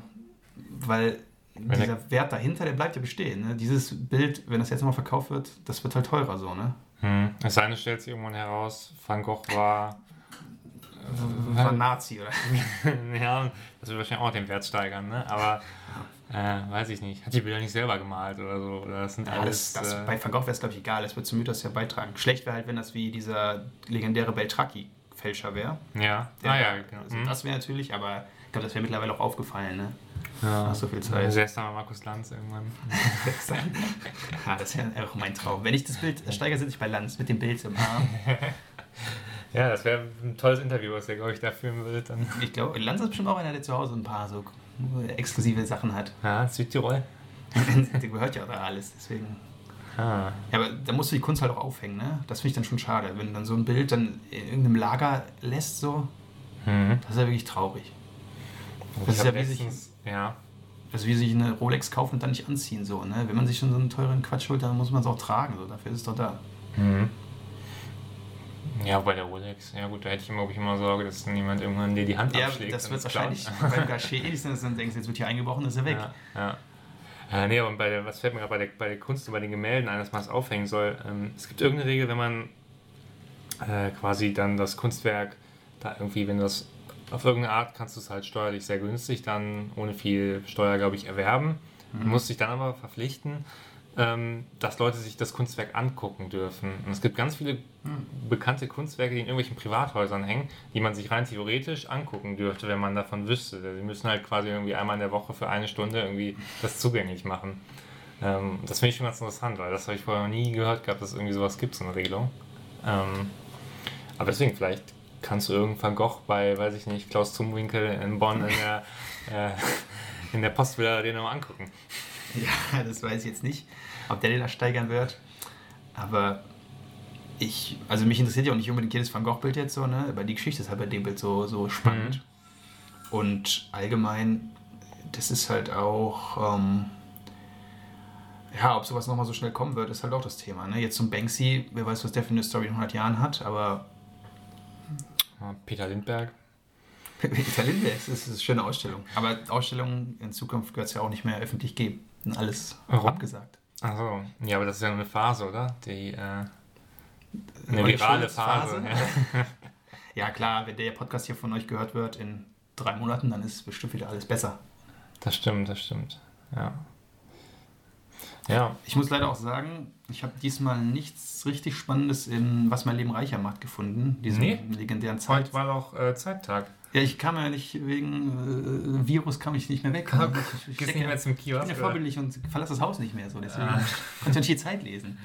weil Wenn dieser Wert dahinter, der bleibt ja bestehen. Ne? Dieses Bild, wenn das jetzt nochmal verkauft wird, das wird halt teurer so, ne? Hm. Es sei denn, stellt sich irgendwann heraus, Van Gogh war. Ein Nazi, oder? (laughs) ja, das wird wahrscheinlich auch den Wert steigern, ne? Aber äh, weiß ich nicht. Hat die Bilder nicht selber gemalt oder so? Oder das sind Ja, alles. das, das, äh, bei Van Gogh wäre es, glaube ich, egal. Es wird zum Mythos ja beitragen. Schlecht wäre halt, wenn das wie dieser legendäre Beltracchi-Fälscher wäre. ja, Der- ah, ja, genau. Also Hm. das wäre natürlich, aber ich glaube, das wäre mittlerweile auch aufgefallen, ne? ja. Nach so viel Zeit. Sehr mal Markus Lanz irgendwann. (laughs) ja, das wäre auch mein Traum. Wenn ich das Bild ersteige, sitze ich bei Lanz mit dem Bild im Arm. (laughs) Ja, das wäre ein tolles Interview, was er, glaube ich, da filmen würde. Dann. Ich glaube, Lanz ist bestimmt auch einer, der zu Hause ein paar so exklusive Sachen hat. Ja, Südtirol. (laughs) der gehört ja da alles, deswegen. Ah. Ja, aber da musst du die Kunst halt auch aufhängen, ne? Das finde ich dann schon schade. Wenn du dann so ein Bild dann in irgendeinem Lager lässt, so, Mhm. das ist ja wirklich traurig. Ich Das ist hab ja wie sich- Ja, Also wie sich eine Rolex kaufen und dann nicht anziehen, so, ne? Wenn man sich schon so einen teuren Quatsch holt, dann muss man es auch tragen, so. Dafür ist es doch da. Mhm. Ja, bei der Rolex. Ja gut, da hätte ich immer, ich, immer Sorge, dass dann jemand irgendwann dir die Hand Ja, abschlägt. das und wird es wahrscheinlich (laughs) beim Gachet ähnlich sein, dass du dann denkst, jetzt wird hier eingebrochen, ist er weg. Ja, ja. Äh, nee, aber bei der, was fällt mir gerade bei der, bei der Kunst und bei den Gemälden ein, dass man es aufhängen soll? Ähm, es gibt irgendeine Regel, wenn man äh, quasi dann das Kunstwerk da irgendwie, wenn du das auf irgendeine Art kannst du es halt steuerlich sehr günstig dann ohne viel Steuer, glaube ich, erwerben. Du musst dich dann aber verpflichten, dass Leute sich das Kunstwerk angucken dürfen. Und es gibt ganz viele bekannte Kunstwerke, die in irgendwelchen Privathäusern hängen, die man sich rein theoretisch angucken dürfte, wenn man davon wüsste. Die müssen halt quasi irgendwie einmal in der Woche für eine Stunde irgendwie das zugänglich machen. Ähm, das finde ich schon ganz interessant, weil das habe ich vorher noch nie gehört gehabt, dass es irgendwie sowas gibt, so eine Regelung. Ähm, aber deswegen, vielleicht kannst du irgendeinen Van Gogh bei, weiß ich nicht, Klaus Zumwinkel in Bonn in der, äh, in der Postvilla dir nochmal angucken. (laughs) Ja, das weiß ich jetzt nicht, ob der den da steigern wird. Aber ich, also mich interessiert ja auch nicht unbedingt jedes Van Gogh-Bild jetzt so, ne? Aber die Geschichte ist halt bei dem Bild so, so spannend. Mhm. Und allgemein, das ist halt auch, ähm, ja, ob sowas nochmal so schnell kommen wird, ist halt auch das Thema. Ne? Jetzt zum Banksy, wer weiß, was der für eine Story in 100 Jahren hat, aber. Peter Lindberg. (laughs) Peter Lindberg, das ist eine schöne Ausstellung. Aber Ausstellungen in Zukunft wird es ja auch nicht mehr öffentlich geben. Alles Warum? abgesagt. Achso, ja, aber das ist ja eine Phase, oder? Die, äh, eine virale Phase. Phase. (laughs) Ja. ja, klar, wenn der Podcast hier von euch gehört wird in drei Monaten, dann ist bestimmt wieder alles besser. Das stimmt, das stimmt. Ja. Ja. Ich muss leider auch sagen, ich habe diesmal nichts richtig Spannendes in Was mein Leben reicher macht gefunden, diesen nee. legendären Zeit. Heute war auch äh, Zeittag. Ja, ich kam ja nicht, wegen äh, Virus kam ich nicht mehr weg. Okay. Ich, ich, Gehst nicht mehr zum Kiosk? Ich bin ja vorbildlich und verlasse das Haus nicht mehr so, deswegen ah. (laughs) konnte ich nicht die Zeit lesen.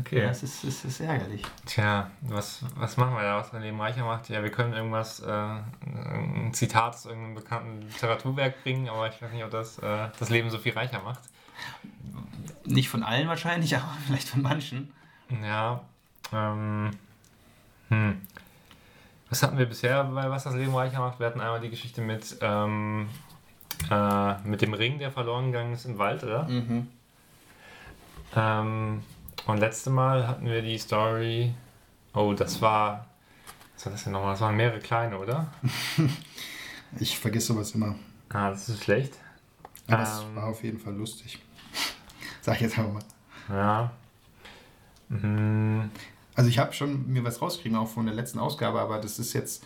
Okay. Ja, das ist, ist, ist ärgerlich. Tja, was, was machen wir da, was mein Leben reicher macht? Ja, wir können irgendwas, äh, ein Zitat aus irgendeinem bekannten Literaturwerk bringen, aber ich weiß nicht, ob das äh, das Leben so viel reicher macht. Nicht von allen wahrscheinlich, (laughs) aber vielleicht von manchen. Ja. Ähm, hm. Was hatten wir bisher bei Was das Leben reicher macht? Wir hatten einmal die Geschichte mit, ähm, äh, mit dem Ring, der verloren gegangen ist im Wald, oder? Mhm. Ähm, und letzte Mal hatten wir die Story. Oh, das war. Was war das denn nochmal? Das waren mehrere kleine, oder? (laughs) ich vergesse sowas immer. Ah, das ist schlecht. Aber es ähm, war auf jeden Fall lustig. (laughs) Sag ich jetzt aber mal. Ja. Mhm. Also ich habe schon mir was rausgekriegt, auch von der letzten Ausgabe, aber das ist jetzt,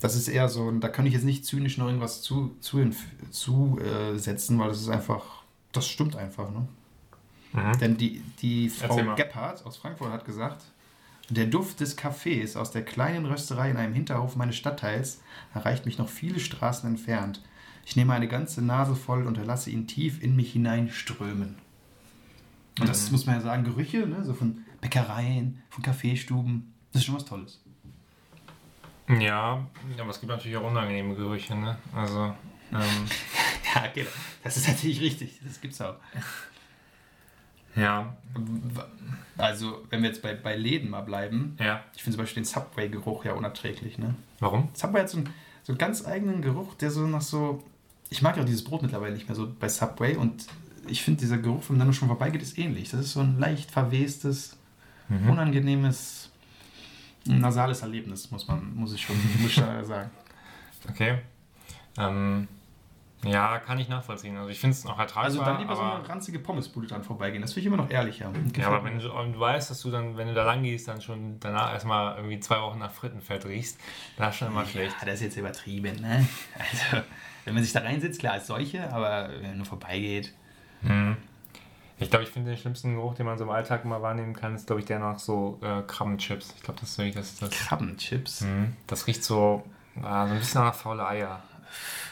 das ist eher so, da kann ich jetzt nicht zynisch noch irgendwas zusetzen, zu, zu äh, weil das ist einfach, das stimmt einfach, ne? Mhm. Denn die, die Frau Gebhardt aus Frankfurt hat gesagt, der Duft des Kaffees aus der kleinen Rösterei in einem Hinterhof meines Stadtteils erreicht mich noch viele Straßen entfernt. Ich nehme eine ganze Nase voll und lasse ihn tief in mich hineinströmen. Und das mhm. muss man ja sagen, Gerüche, ne? so von Bäckereien, von Kaffeestuben, das ist schon was Tolles. Ja, aber es gibt natürlich auch unangenehme Gerüche, ne? Also. Ähm (laughs) ja, okay, das ist natürlich richtig, das gibt's auch. Ja. Also, wenn wir jetzt bei, bei Läden mal bleiben, ja. ich finde zum Beispiel den Subway-Geruch ja unerträglich. Ne? Warum? Subway hat so einen, so einen ganz eigenen Geruch, der so nach so. Ich mag ja auch dieses Brot mittlerweile nicht mehr so bei Subway und ich finde, dieser Geruch, wenn man schon vorbeigeht, ist ähnlich. Das ist so ein leicht verwestes, mhm. unangenehmes, nasales Erlebnis, muss man, muss ich schon muss ich (laughs) sagen. Okay. Ähm, ja, kann ich nachvollziehen. Also ich finde es noch ertragbar. Also dann lieber so eine ranzige Pommesbude dran vorbeigehen. Das finde ich immer noch ehrlicher. Ja, aber wenn du, du weißt, dass du dann, wenn du da lang gehst, dann schon danach erstmal irgendwie zwei Wochen nach Frittenfett riechst, das ist schon immer schlecht. Ja, das ist jetzt übertrieben, ne? Also, wenn man sich da reinsitzt, klar, ist solche, aber wenn man nur vorbeigeht. Mhm. Ich glaube, ich finde den schlimmsten Geruch, den man so im Alltag immer wahrnehmen kann, ist, glaube ich, der nach so äh, Krabbenchips. Ich glaube, das ist wirklich das. das Krabbenchips? Mhm. Das riecht so, äh, so ein bisschen nach faule Eier.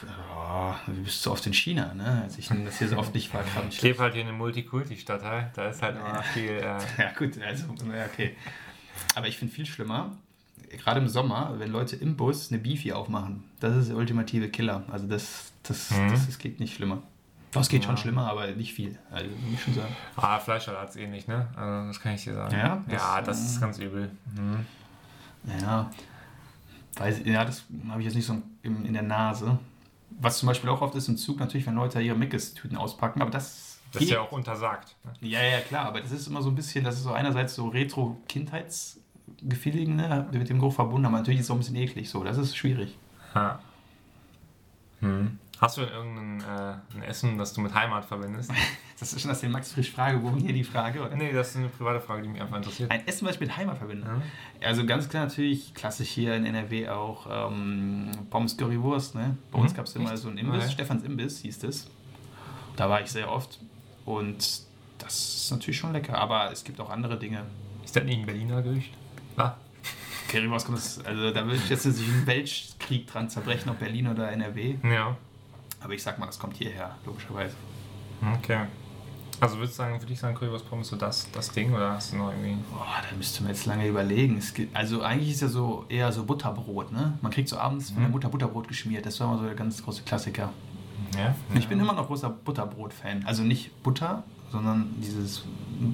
Oh, du bist so oft in China, ne? Als ich das hier so oft nicht war. Ich lebe halt hier in einem Multikulti-Stadtteil, da ist halt immer viel. Äh (laughs) ja, gut, also, okay. Aber ich finde viel schlimmer, gerade im Sommer, wenn Leute im Bus eine Beefy aufmachen. Das ist der ultimative Killer. Also, das, das, mhm. das, das geht nicht schlimmer. Das geht ja. schon schlimmer, aber nicht viel. Also, muss schon sagen. Ah, Fleischsalat ist ähnlich, ne? Also, das kann ich dir sagen. Ja, das, ja, das ist ganz übel. Mhm. Ja, weiß, ja, das habe ich jetzt nicht so in, in der Nase. Was zum Beispiel auch oft ist im Zug, natürlich, wenn Leute ihre Mickes-Tüten auspacken, aber das. Das ist ja auch untersagt. Ne? Ja, ja, klar, aber das ist immer so ein bisschen, das ist so einerseits so Retro-Kindheitsgefeeling, ne, mit dem Geruch verbunden, aber natürlich ist es auch ein bisschen eklig so, das ist schwierig. Ha. Hm. Hast du denn irgendein äh, ein Essen, das du mit Heimat verbindest? (laughs) das ist schon aus dem Max Frisch Fragebogen hier die Frage, oder? Nee, das ist eine private Frage, die mich einfach interessiert. Ein Essen, was ich mit Heimat verbinde? Ja. Also ganz klar natürlich, klassisch hier in NRW auch ähm, Pommes Currywurst. Ne? Bei mhm. uns gab es immer so einen Imbiss, okay. Stefans Imbiss hieß es. Da war ich sehr oft. Und Das ist natürlich schon lecker, aber es gibt auch andere Dinge. Ist das nicht ein Berliner Gericht? Ah. Currywurst kommt das, also da würde ich jetzt nicht einen Weltkrieg dran zerbrechen, ob Berlin oder NRW. Ja. Aber ich sag mal, das kommt hierher, logischerweise. Okay. Also würdest du sagen, für dich sagen Currywurst Pommes so das, das Ding oder hast du noch irgendwie. Boah, da müsste man jetzt lange überlegen. Gibt, also eigentlich ist ja so eher so Butterbrot, ne? Man kriegt so abends von der Mhm. Mutter Butterbrot geschmiert. Das war immer so der ganz große Klassiker. Ja. Ich bin immer noch großer Butterbrot-Fan. Also nicht Butter, sondern dieses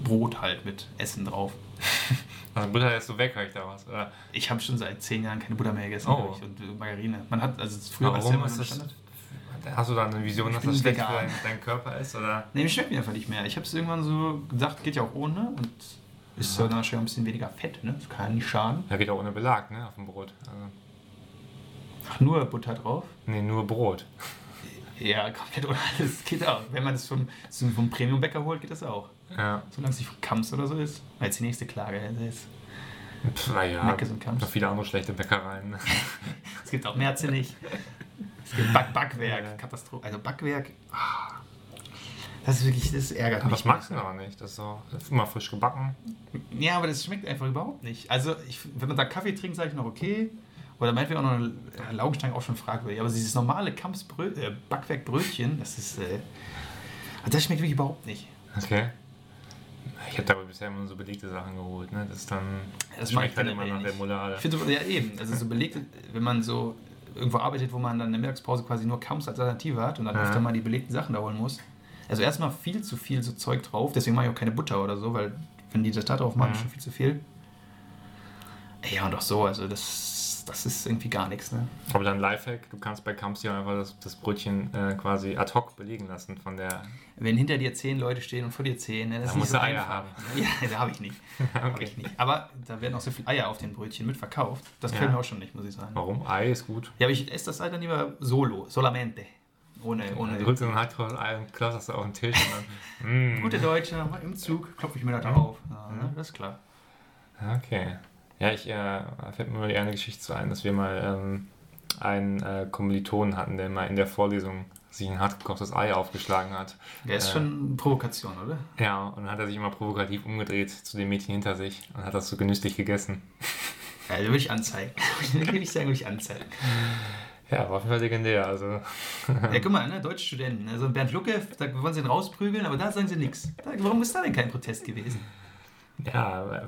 Brot halt mit Essen drauf. (laughs) Also Butter ist so weg, höre ich da was. Oder? Ich habe schon seit zehn Jahren keine Butter mehr gegessen Oh. ich, und Margarine. Man hat, also früher war es ja Warum immer ist so das. Hast du da eine Vision, Ich dass das schlecht für vegan. deinen dein Körper ist? Oder? Nee, schmeckt mir einfach nicht mehr. Ich habe es irgendwann so gedacht, geht ja auch ohne und ist ja dann schon ein bisschen weniger Fett, ne? Das kann ja nicht schaden. Ja, geht auch ohne Belag, ne? Auf dem Brot. Also, Ach, nur Butter drauf. nee, nur Brot. Ja, komplett ohne alles. Geht auch. Wenn man das vom, vom Premium-Bäcker holt, geht das auch. Ja. Solange es nicht von Kams oder so ist. Weil jetzt die nächste Klage ist. Pff, naja, und Kamps. noch viele andere schlechte Bäckereien. (laughs) Es gibt auch Märze nicht. (laughs) Gibt Back Backwerk. Ja. Katastrophe. Also Backwerk. ah, Das ist wirklich, das ärgert Aber mich. das magst du aber nicht. Das ist so das ist immer frisch gebacken. Ja, aber das schmeckt einfach überhaupt nicht. Also, ich, wenn man da Kaffee trinkt, sage ich noch okay. Oder meinetwegen auch noch eine äh, Laugenstange auch schon fragwürdig. Aber dieses normale Kampfsbrö äh, Backwerkbrötchen, das ist. Äh, das schmeckt wirklich überhaupt nicht. Okay. Ich habe da aber bisher immer so belegte Sachen geholt, ne? Das ist dann. Das Das mag ich schmeckt halt immer generell nach der. Molade. Ich finde, ja eben, also so belegt, wenn man so irgendwo arbeitet, wo man dann in der Mittagspause quasi nur Kamps als Alternative hat und dann Ja. öfter mal die belegten Sachen da holen muss. Also erstmal viel zu viel so Zeug drauf, deswegen mache ich auch keine Butter oder so, weil wenn die das da drauf machen, ist schon viel zu viel. Ja, und auch so, also das, das ist irgendwie gar nichts, ne? Aber dann Lifehack, du kannst bei Kamps ja einfach das, das Brötchen äh, quasi ad hoc belegen lassen von der. Wenn hinter dir zehn Leute stehen und vor dir zehn, ne, das Da ist nicht so du Eier haben. (laughs) Ja, da habe ich nicht. (laughs) Hab Okay. ich nicht. Aber da werden auch so viele Eier auf den Brötchen mit verkauft. Das Ja. mir auch schon nicht, muss ich sagen. Warum? Ei ist gut. Ja, aber ich esse das Ei dann lieber solo, solamente. Ohne, ohne. Du drückst dann halt drauf Ei und klopfst das auf den Tisch und dann. (laughs) Mm. Gute Deutsche, im Zug klopfe ich mir da drauf. Ja, ne, das ist klar. Okay. Ja, ich äh, fällt mir mal die eine Geschichte zu ein, dass wir mal ähm, einen äh, Kommilitonen hatten, der mal in der Vorlesung sich ein hart gekochtes Ei aufgeschlagen hat. Der ist Äh, schon Provokation, oder? Ja, und dann hat er sich immer provokativ umgedreht zu dem Mädchen hinter sich und hat das so genüsslich gegessen. Ja, den würde ich anzeigen. (laughs) Den würde ich sagen, würde ich anzeigen. Ja, war auf jeden Fall legendär. Also, Ja, guck mal, ne, deutsche Studenten. Also Bernd Lucke, da wollen sie ihn rausprügeln, aber da sagen sie nichts. Warum ist da denn kein Protest gewesen? Ja,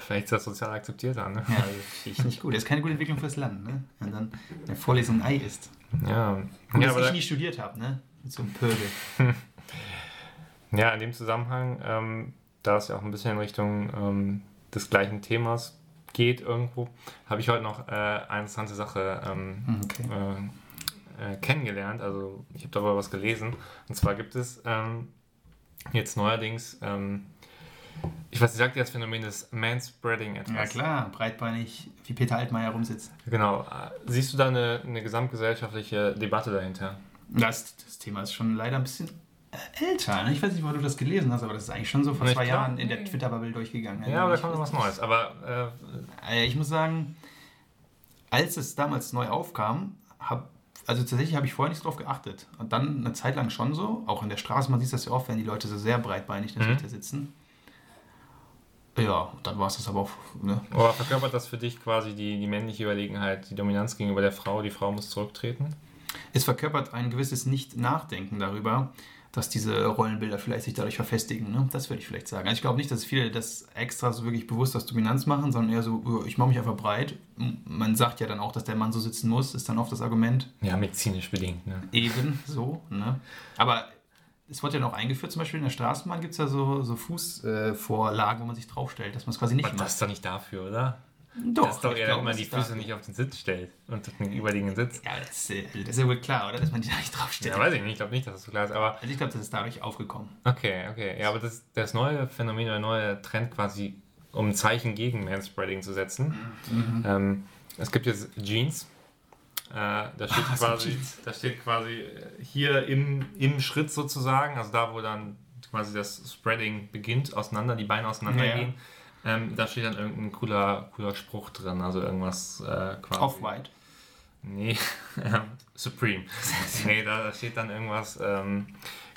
vielleicht ist das sozial akzeptiert dann. Ne? Ja, ich nicht gut. Das ist keine gute Entwicklung fürs Land, ne? Wenn dann in der Vorlesung ein Ei isst. Ja, Gut, ja, dass ich da, nie studiert habe, ne? Mit so einem Pöbel. (laughs) ja, in dem Zusammenhang, ähm, da es ja auch ein bisschen in Richtung ähm, des gleichen Themas geht irgendwo, habe ich heute noch äh, eine interessante Sache ähm, Hm, Okay. äh, äh, kennengelernt. Also ich habe darüber was gelesen. Und zwar gibt es ähm, jetzt neuerdings, ähm, ich weiß nicht, sagt ihr das Phänomen des Manspreading etwas? Ja klar, breitbeinig, wie Peter Altmaier rumsitzt. Genau. Siehst du da eine, eine gesamtgesellschaftliche Debatte dahinter? Das, das Thema ist schon leider ein bisschen äh, älter. Ne? Ich weiß nicht, wo du das gelesen hast, aber das ist eigentlich schon so vor Nicht zwei klar. Jahren in der Twitter-Bubble durchgegangen. Ja, aber da kommt noch was. Neues. Aber äh, Äh, Ich muss sagen, als es damals neu aufkam, hab, also tatsächlich habe ich vorher nicht drauf geachtet. Und dann eine Zeit lang schon so, auch in der Straße, man sieht das ja oft, wenn die Leute so sehr breitbeinig natürlich Mhm. da sitzen. Ja, dann war es das aber auch. Ne? Aber verkörpert das für dich quasi die, die männliche Überlegenheit, die Dominanz gegenüber der Frau, die Frau muss zurücktreten? Es verkörpert ein gewisses Nicht-Nachdenken darüber, dass diese Rollenbilder vielleicht sich dadurch verfestigen. Ne? Das würde ich vielleicht sagen. Also ich glaube nicht, dass viele das extra so wirklich bewusst aus Dominanz machen, sondern eher so, oh, ich mache mich einfach breit. Man sagt ja dann auch, dass der Mann so sitzen muss, ist dann oft das Argument. Ja, medizinisch bedingt. Ne? Eben so. Ne? Aber es wurde ja noch eingeführt, zum Beispiel in der Straßenbahn gibt es ja so, so Fußvorlagen, wo man sich draufstellt, dass man es quasi nicht Aber das ist doch nicht dafür, oder? Doch, das ist doch eher, glaube, wenn man die Füße dafür. nicht auf den Sitz stellt und den überliegenden Sitz. Ja, das, äh, das ist ja wohl klar, oder? Dass man die da nicht draufstellt. Ja, weiß ich nicht, ich glaube nicht, dass das so klar ist, aber Also ich glaube, das ist dadurch aufgekommen. okay, okay. Ja, aber das, das neue Phänomen oder neue Trend quasi, um ein Zeichen gegen Manspreading zu setzen. Ähm, es gibt jetzt Jeans. Äh, da, (laughs) steht sind quasi, da steht quasi äh, hier im, im Schritt sozusagen, also da, wo dann quasi das Spreading beginnt, auseinander, die Beine auseinandergehen. Ähm, da steht dann irgendein cooler, cooler Spruch drin, also irgendwas äh, quasi. Off-White. Nee, (laughs) ähm, Supreme. (laughs) nee, da, da steht dann irgendwas ähm,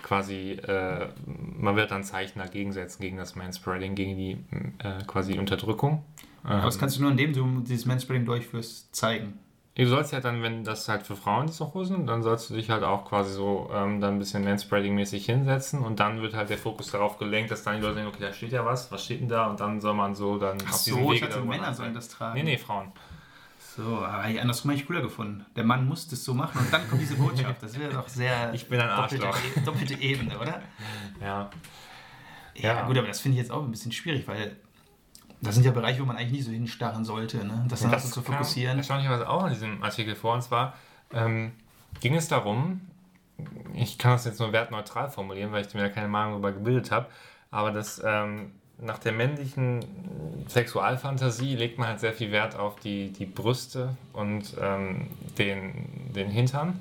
quasi, äh, man wird dann Zeichen dagegen setzen, gegen das Manspreading, gegen die äh, quasi Unterdrückung. Aber das kannst du nur, indem du dieses Manspreading durchführst, zeigen. Du sollst ja dann, wenn das halt für Frauen ist, so sind, dann sollst du dich halt auch quasi so ähm, dann ein bisschen Manspreading-mäßig hinsetzen und dann wird halt der Fokus darauf gelenkt, dass dann die Leute denken, okay, da steht ja was, was steht denn da? Und dann soll man so dann Ach so, ich dachte, Männer sollen das tragen. Nee, nee, Frauen. So, aber andersrum habe ich cooler gefunden. Der Mann muss das so machen und dann kommt diese Botschaft. Das wäre doch sehr. (laughs) Ich bin ein. Doppelte, doppelte Ebene, oder? Ja. ja. Ja, gut, aber das finde ich jetzt auch ein bisschen schwierig, weil das sind ja Bereiche, wo man eigentlich nicht so hinstarren sollte, ne? das dann das so zu fokussieren. Erstaunlicherweise auch in diesem Artikel vor, und zwar ähm, ging es darum, ich kann das jetzt nur wertneutral formulieren, weil ich mir da keine Meinung darüber gebildet habe, aber das ähm, nach der männlichen Sexualfantasie legt man halt sehr viel Wert auf die, die Brüste und ähm, den, den Hintern.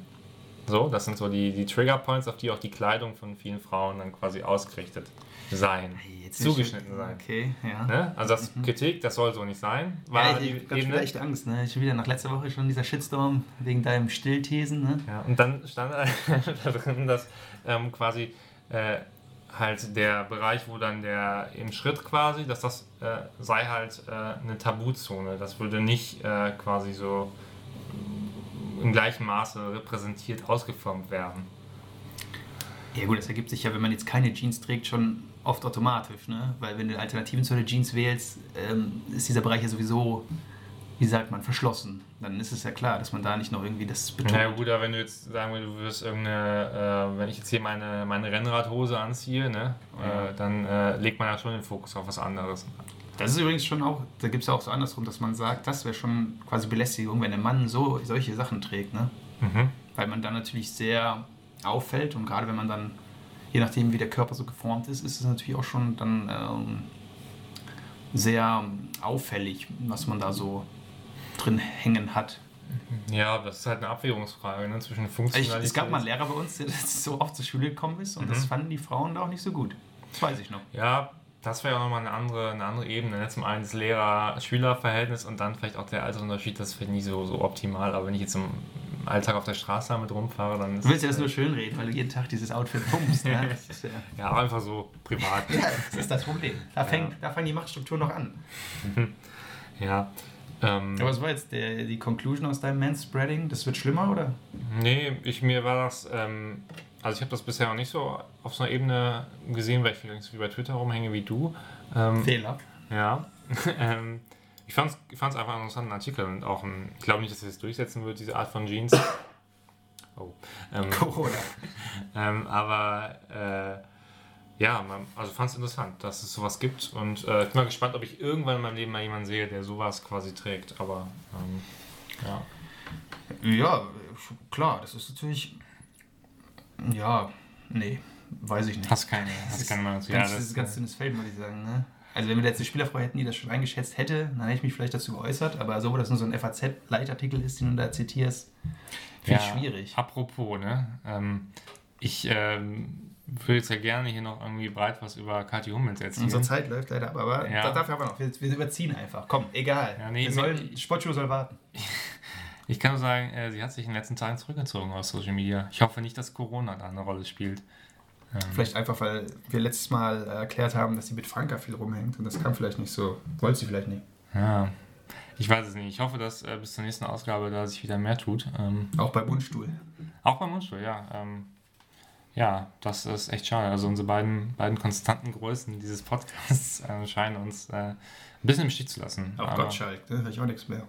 So, das sind so die, die Trigger Points, auf die auch die Kleidung von vielen Frauen dann quasi ausgerichtet sein. Jetzt zugeschnitten sein. Okay, ja. Ne? Also das mhm. Kritik, das soll so nicht sein. War ja, ich habe schon echt Angst. Ne? Ich bin wieder nach letzter Woche schon dieser Shitstorm wegen deinem Stillthesen. Ne? Ja, und dann stand (laughs) da drin, dass ähm, quasi äh, halt der Bereich, wo dann der im Schritt quasi, dass das äh, sei halt äh, eine Tabuzone. Das würde nicht äh, quasi so im gleichen Maße repräsentiert ausgeformt werden. Ja gut, das ergibt sich ja, wenn man jetzt keine Jeans trägt, schon oft automatisch, ne? Weil wenn du Alternativen zu der Jeans wählst, ähm, ist dieser Bereich ja sowieso, wie sagt man, verschlossen. Dann ist es ja klar, dass man da nicht noch irgendwie das betont. Ja gut, aber wenn du jetzt sagen willst, du wirst irgendeine, äh, wenn ich jetzt hier meine, meine Rennradhose anziehe, ne? Ja. Äh, dann äh, legt man ja schon den Fokus auf was anderes. Das ist übrigens schon auch, da gibt es ja auch so andersrum, dass man sagt, das wäre schon quasi Belästigung, wenn ein Mann so solche Sachen trägt, ne? Mhm. Weil man dann natürlich sehr auffällt und gerade wenn man dann, je nachdem wie der Körper so geformt ist, ist es natürlich auch schon dann ähm, sehr auffällig, was man da so drin hängen hat. Ja, das ist halt eine Abwägungsfrage ne, zwischen Funktionalität. Ich, es gab mal einen Lehrer bei uns, der (laughs) so oft zur Schule gekommen ist und mhm. das fanden die Frauen da auch nicht so gut. Das weiß ich noch. Ja, das wäre auch nochmal eine andere, eine andere Ebene. Ne? Zum einen das Lehrer-Schüler-Verhältnis und dann vielleicht auch der Altersunterschied, das finde ich nicht so, so optimal. Aber wenn ich jetzt im Alltag auf der Straße damit rumfahre, dann. Du willst ja das nur schön reden, weil du jeden Tag dieses Outfit pumpst. Ne? (laughs) ja, ja, aber einfach so privat. (laughs) ja, das ist das Problem. Da, fängt, ja. da fangen die Machtstrukturen noch an. (laughs) ja. Ähm, aber was war jetzt der, die Conclusion aus deinem Manspreading? Das wird schlimmer, oder? Nee, ich, mir war das. Ähm, also ich habe das bisher noch nicht so auf so einer Ebene gesehen, weil ich vielleicht wie bei Twitter rumhänge wie du. Ähm, Fehler. Ja. Ich fand es ich fand's einfach einen interessanten Artikel und auch ein, ich glaube nicht, dass es durchsetzen wird, diese Art von Jeans. (coughs) Oh. Ähm, Corona. (laughs) ähm, aber äh, ja, man, also fand es interessant, dass es sowas gibt und äh, ich bin mal gespannt, ob ich irgendwann in meinem Leben mal jemanden sehe, der sowas quasi trägt. Aber ähm, ja. Ja, klar, das ist natürlich. Ja, nee, weiß ich nicht. Hast keine, hast keine Meinung zu. Ja, das ist ein ganz dünnes Feld, würde ich sagen. Ne? Also wenn wir letzte Spielerfrau hätten, die das schon eingeschätzt hätte, dann hätte ich mich vielleicht dazu geäußert, aber so, wo das nur so ein FAZ-Leitartikel ist, den du da zitierst, finde ja, ich schwierig. Apropos, ne? Ähm, ich ähm, würde jetzt ja gerne hier noch irgendwie breit was über Kathi Hummels erzählen. Unsere Zeit läuft leider ab, aber ja. dafür haben wir noch. Wir, wir, überziehen einfach. Komm, egal. Ja, nee, wir sollen, Sportschuh soll warten. (laughs) Ich kann nur sagen, äh, sie hat sich in den letzten Tagen zurückgezogen aus Social Media. Ich hoffe nicht, dass Corona da eine Rolle spielt. Ähm. Vielleicht einfach, weil wir letztes Mal erklärt haben, dass sie mit Franka viel rumhängt und das kann vielleicht nicht so, wollte sie vielleicht nicht. Ja, ich weiß es nicht. Ich hoffe, dass äh, bis zur nächsten Ausgabe da sich wieder mehr tut. Ähm, auch beim Mundstuhl. Auch beim Mundstuhl, ja. Ähm, ja, das ist echt schade. Also unsere beiden, beiden konstanten Größen dieses Podcasts äh, scheinen uns äh, ein bisschen im Stich zu lassen. Auch Aber Gottschalk, da höre ich auch nichts mehr.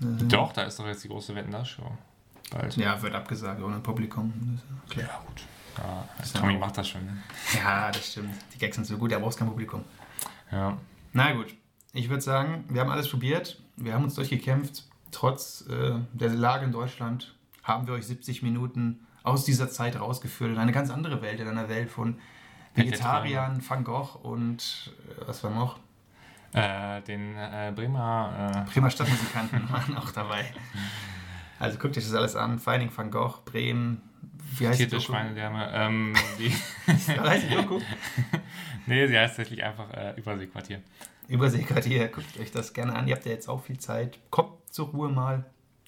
Doch, da ist doch jetzt die große Wetten das Show. Bald. Ja, wird abgesagt ohne Publikum. Ja, gut. Ja, Tommy macht das schon. Ne? Ja, das stimmt. Die Gags sind so gut, er braucht kein Publikum. Ja. Na gut. Ich würde sagen, wir haben alles probiert. Wir haben uns durchgekämpft. Trotz äh, der Lage in Deutschland haben wir euch 70 Minuten aus dieser Zeit rausgeführt in eine ganz andere Welt, in einer Welt von Vegetariern, Van Gogh und äh, was war noch? Äh, den äh, Bremer. Äh, Bremer Stadtmusikanten (laughs) waren auch dabei. Also guckt euch das alles an. Dingen Van Gogh, Bremen, wie heißt Vierte Schweinedärme. Ähm, die (laughs) heißt die Doku? (laughs) nee, sie heißt tatsächlich einfach äh, Überseequartier. Überseequartier, guckt euch das gerne an. Ihr habt ja jetzt auch viel Zeit. Kommt zur Ruhe mal.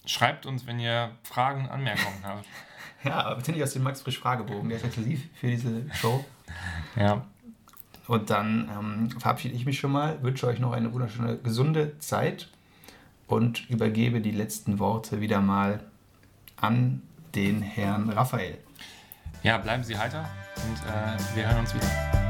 Schreibt uns, wenn ihr Fragen, Anmerkungen habt. (laughs) Ja, aber bitte nicht aus dem Max Frisch Fragebogen, der ist exklusiv für diese Show. Ja. Und dann ähm, verabschiede ich mich schon mal, wünsche euch noch eine wunderschöne, gesunde Zeit und übergebe die letzten Worte wieder mal an den Herrn Raphael. Ja, bleiben Sie heiter und äh, wir hören uns wieder.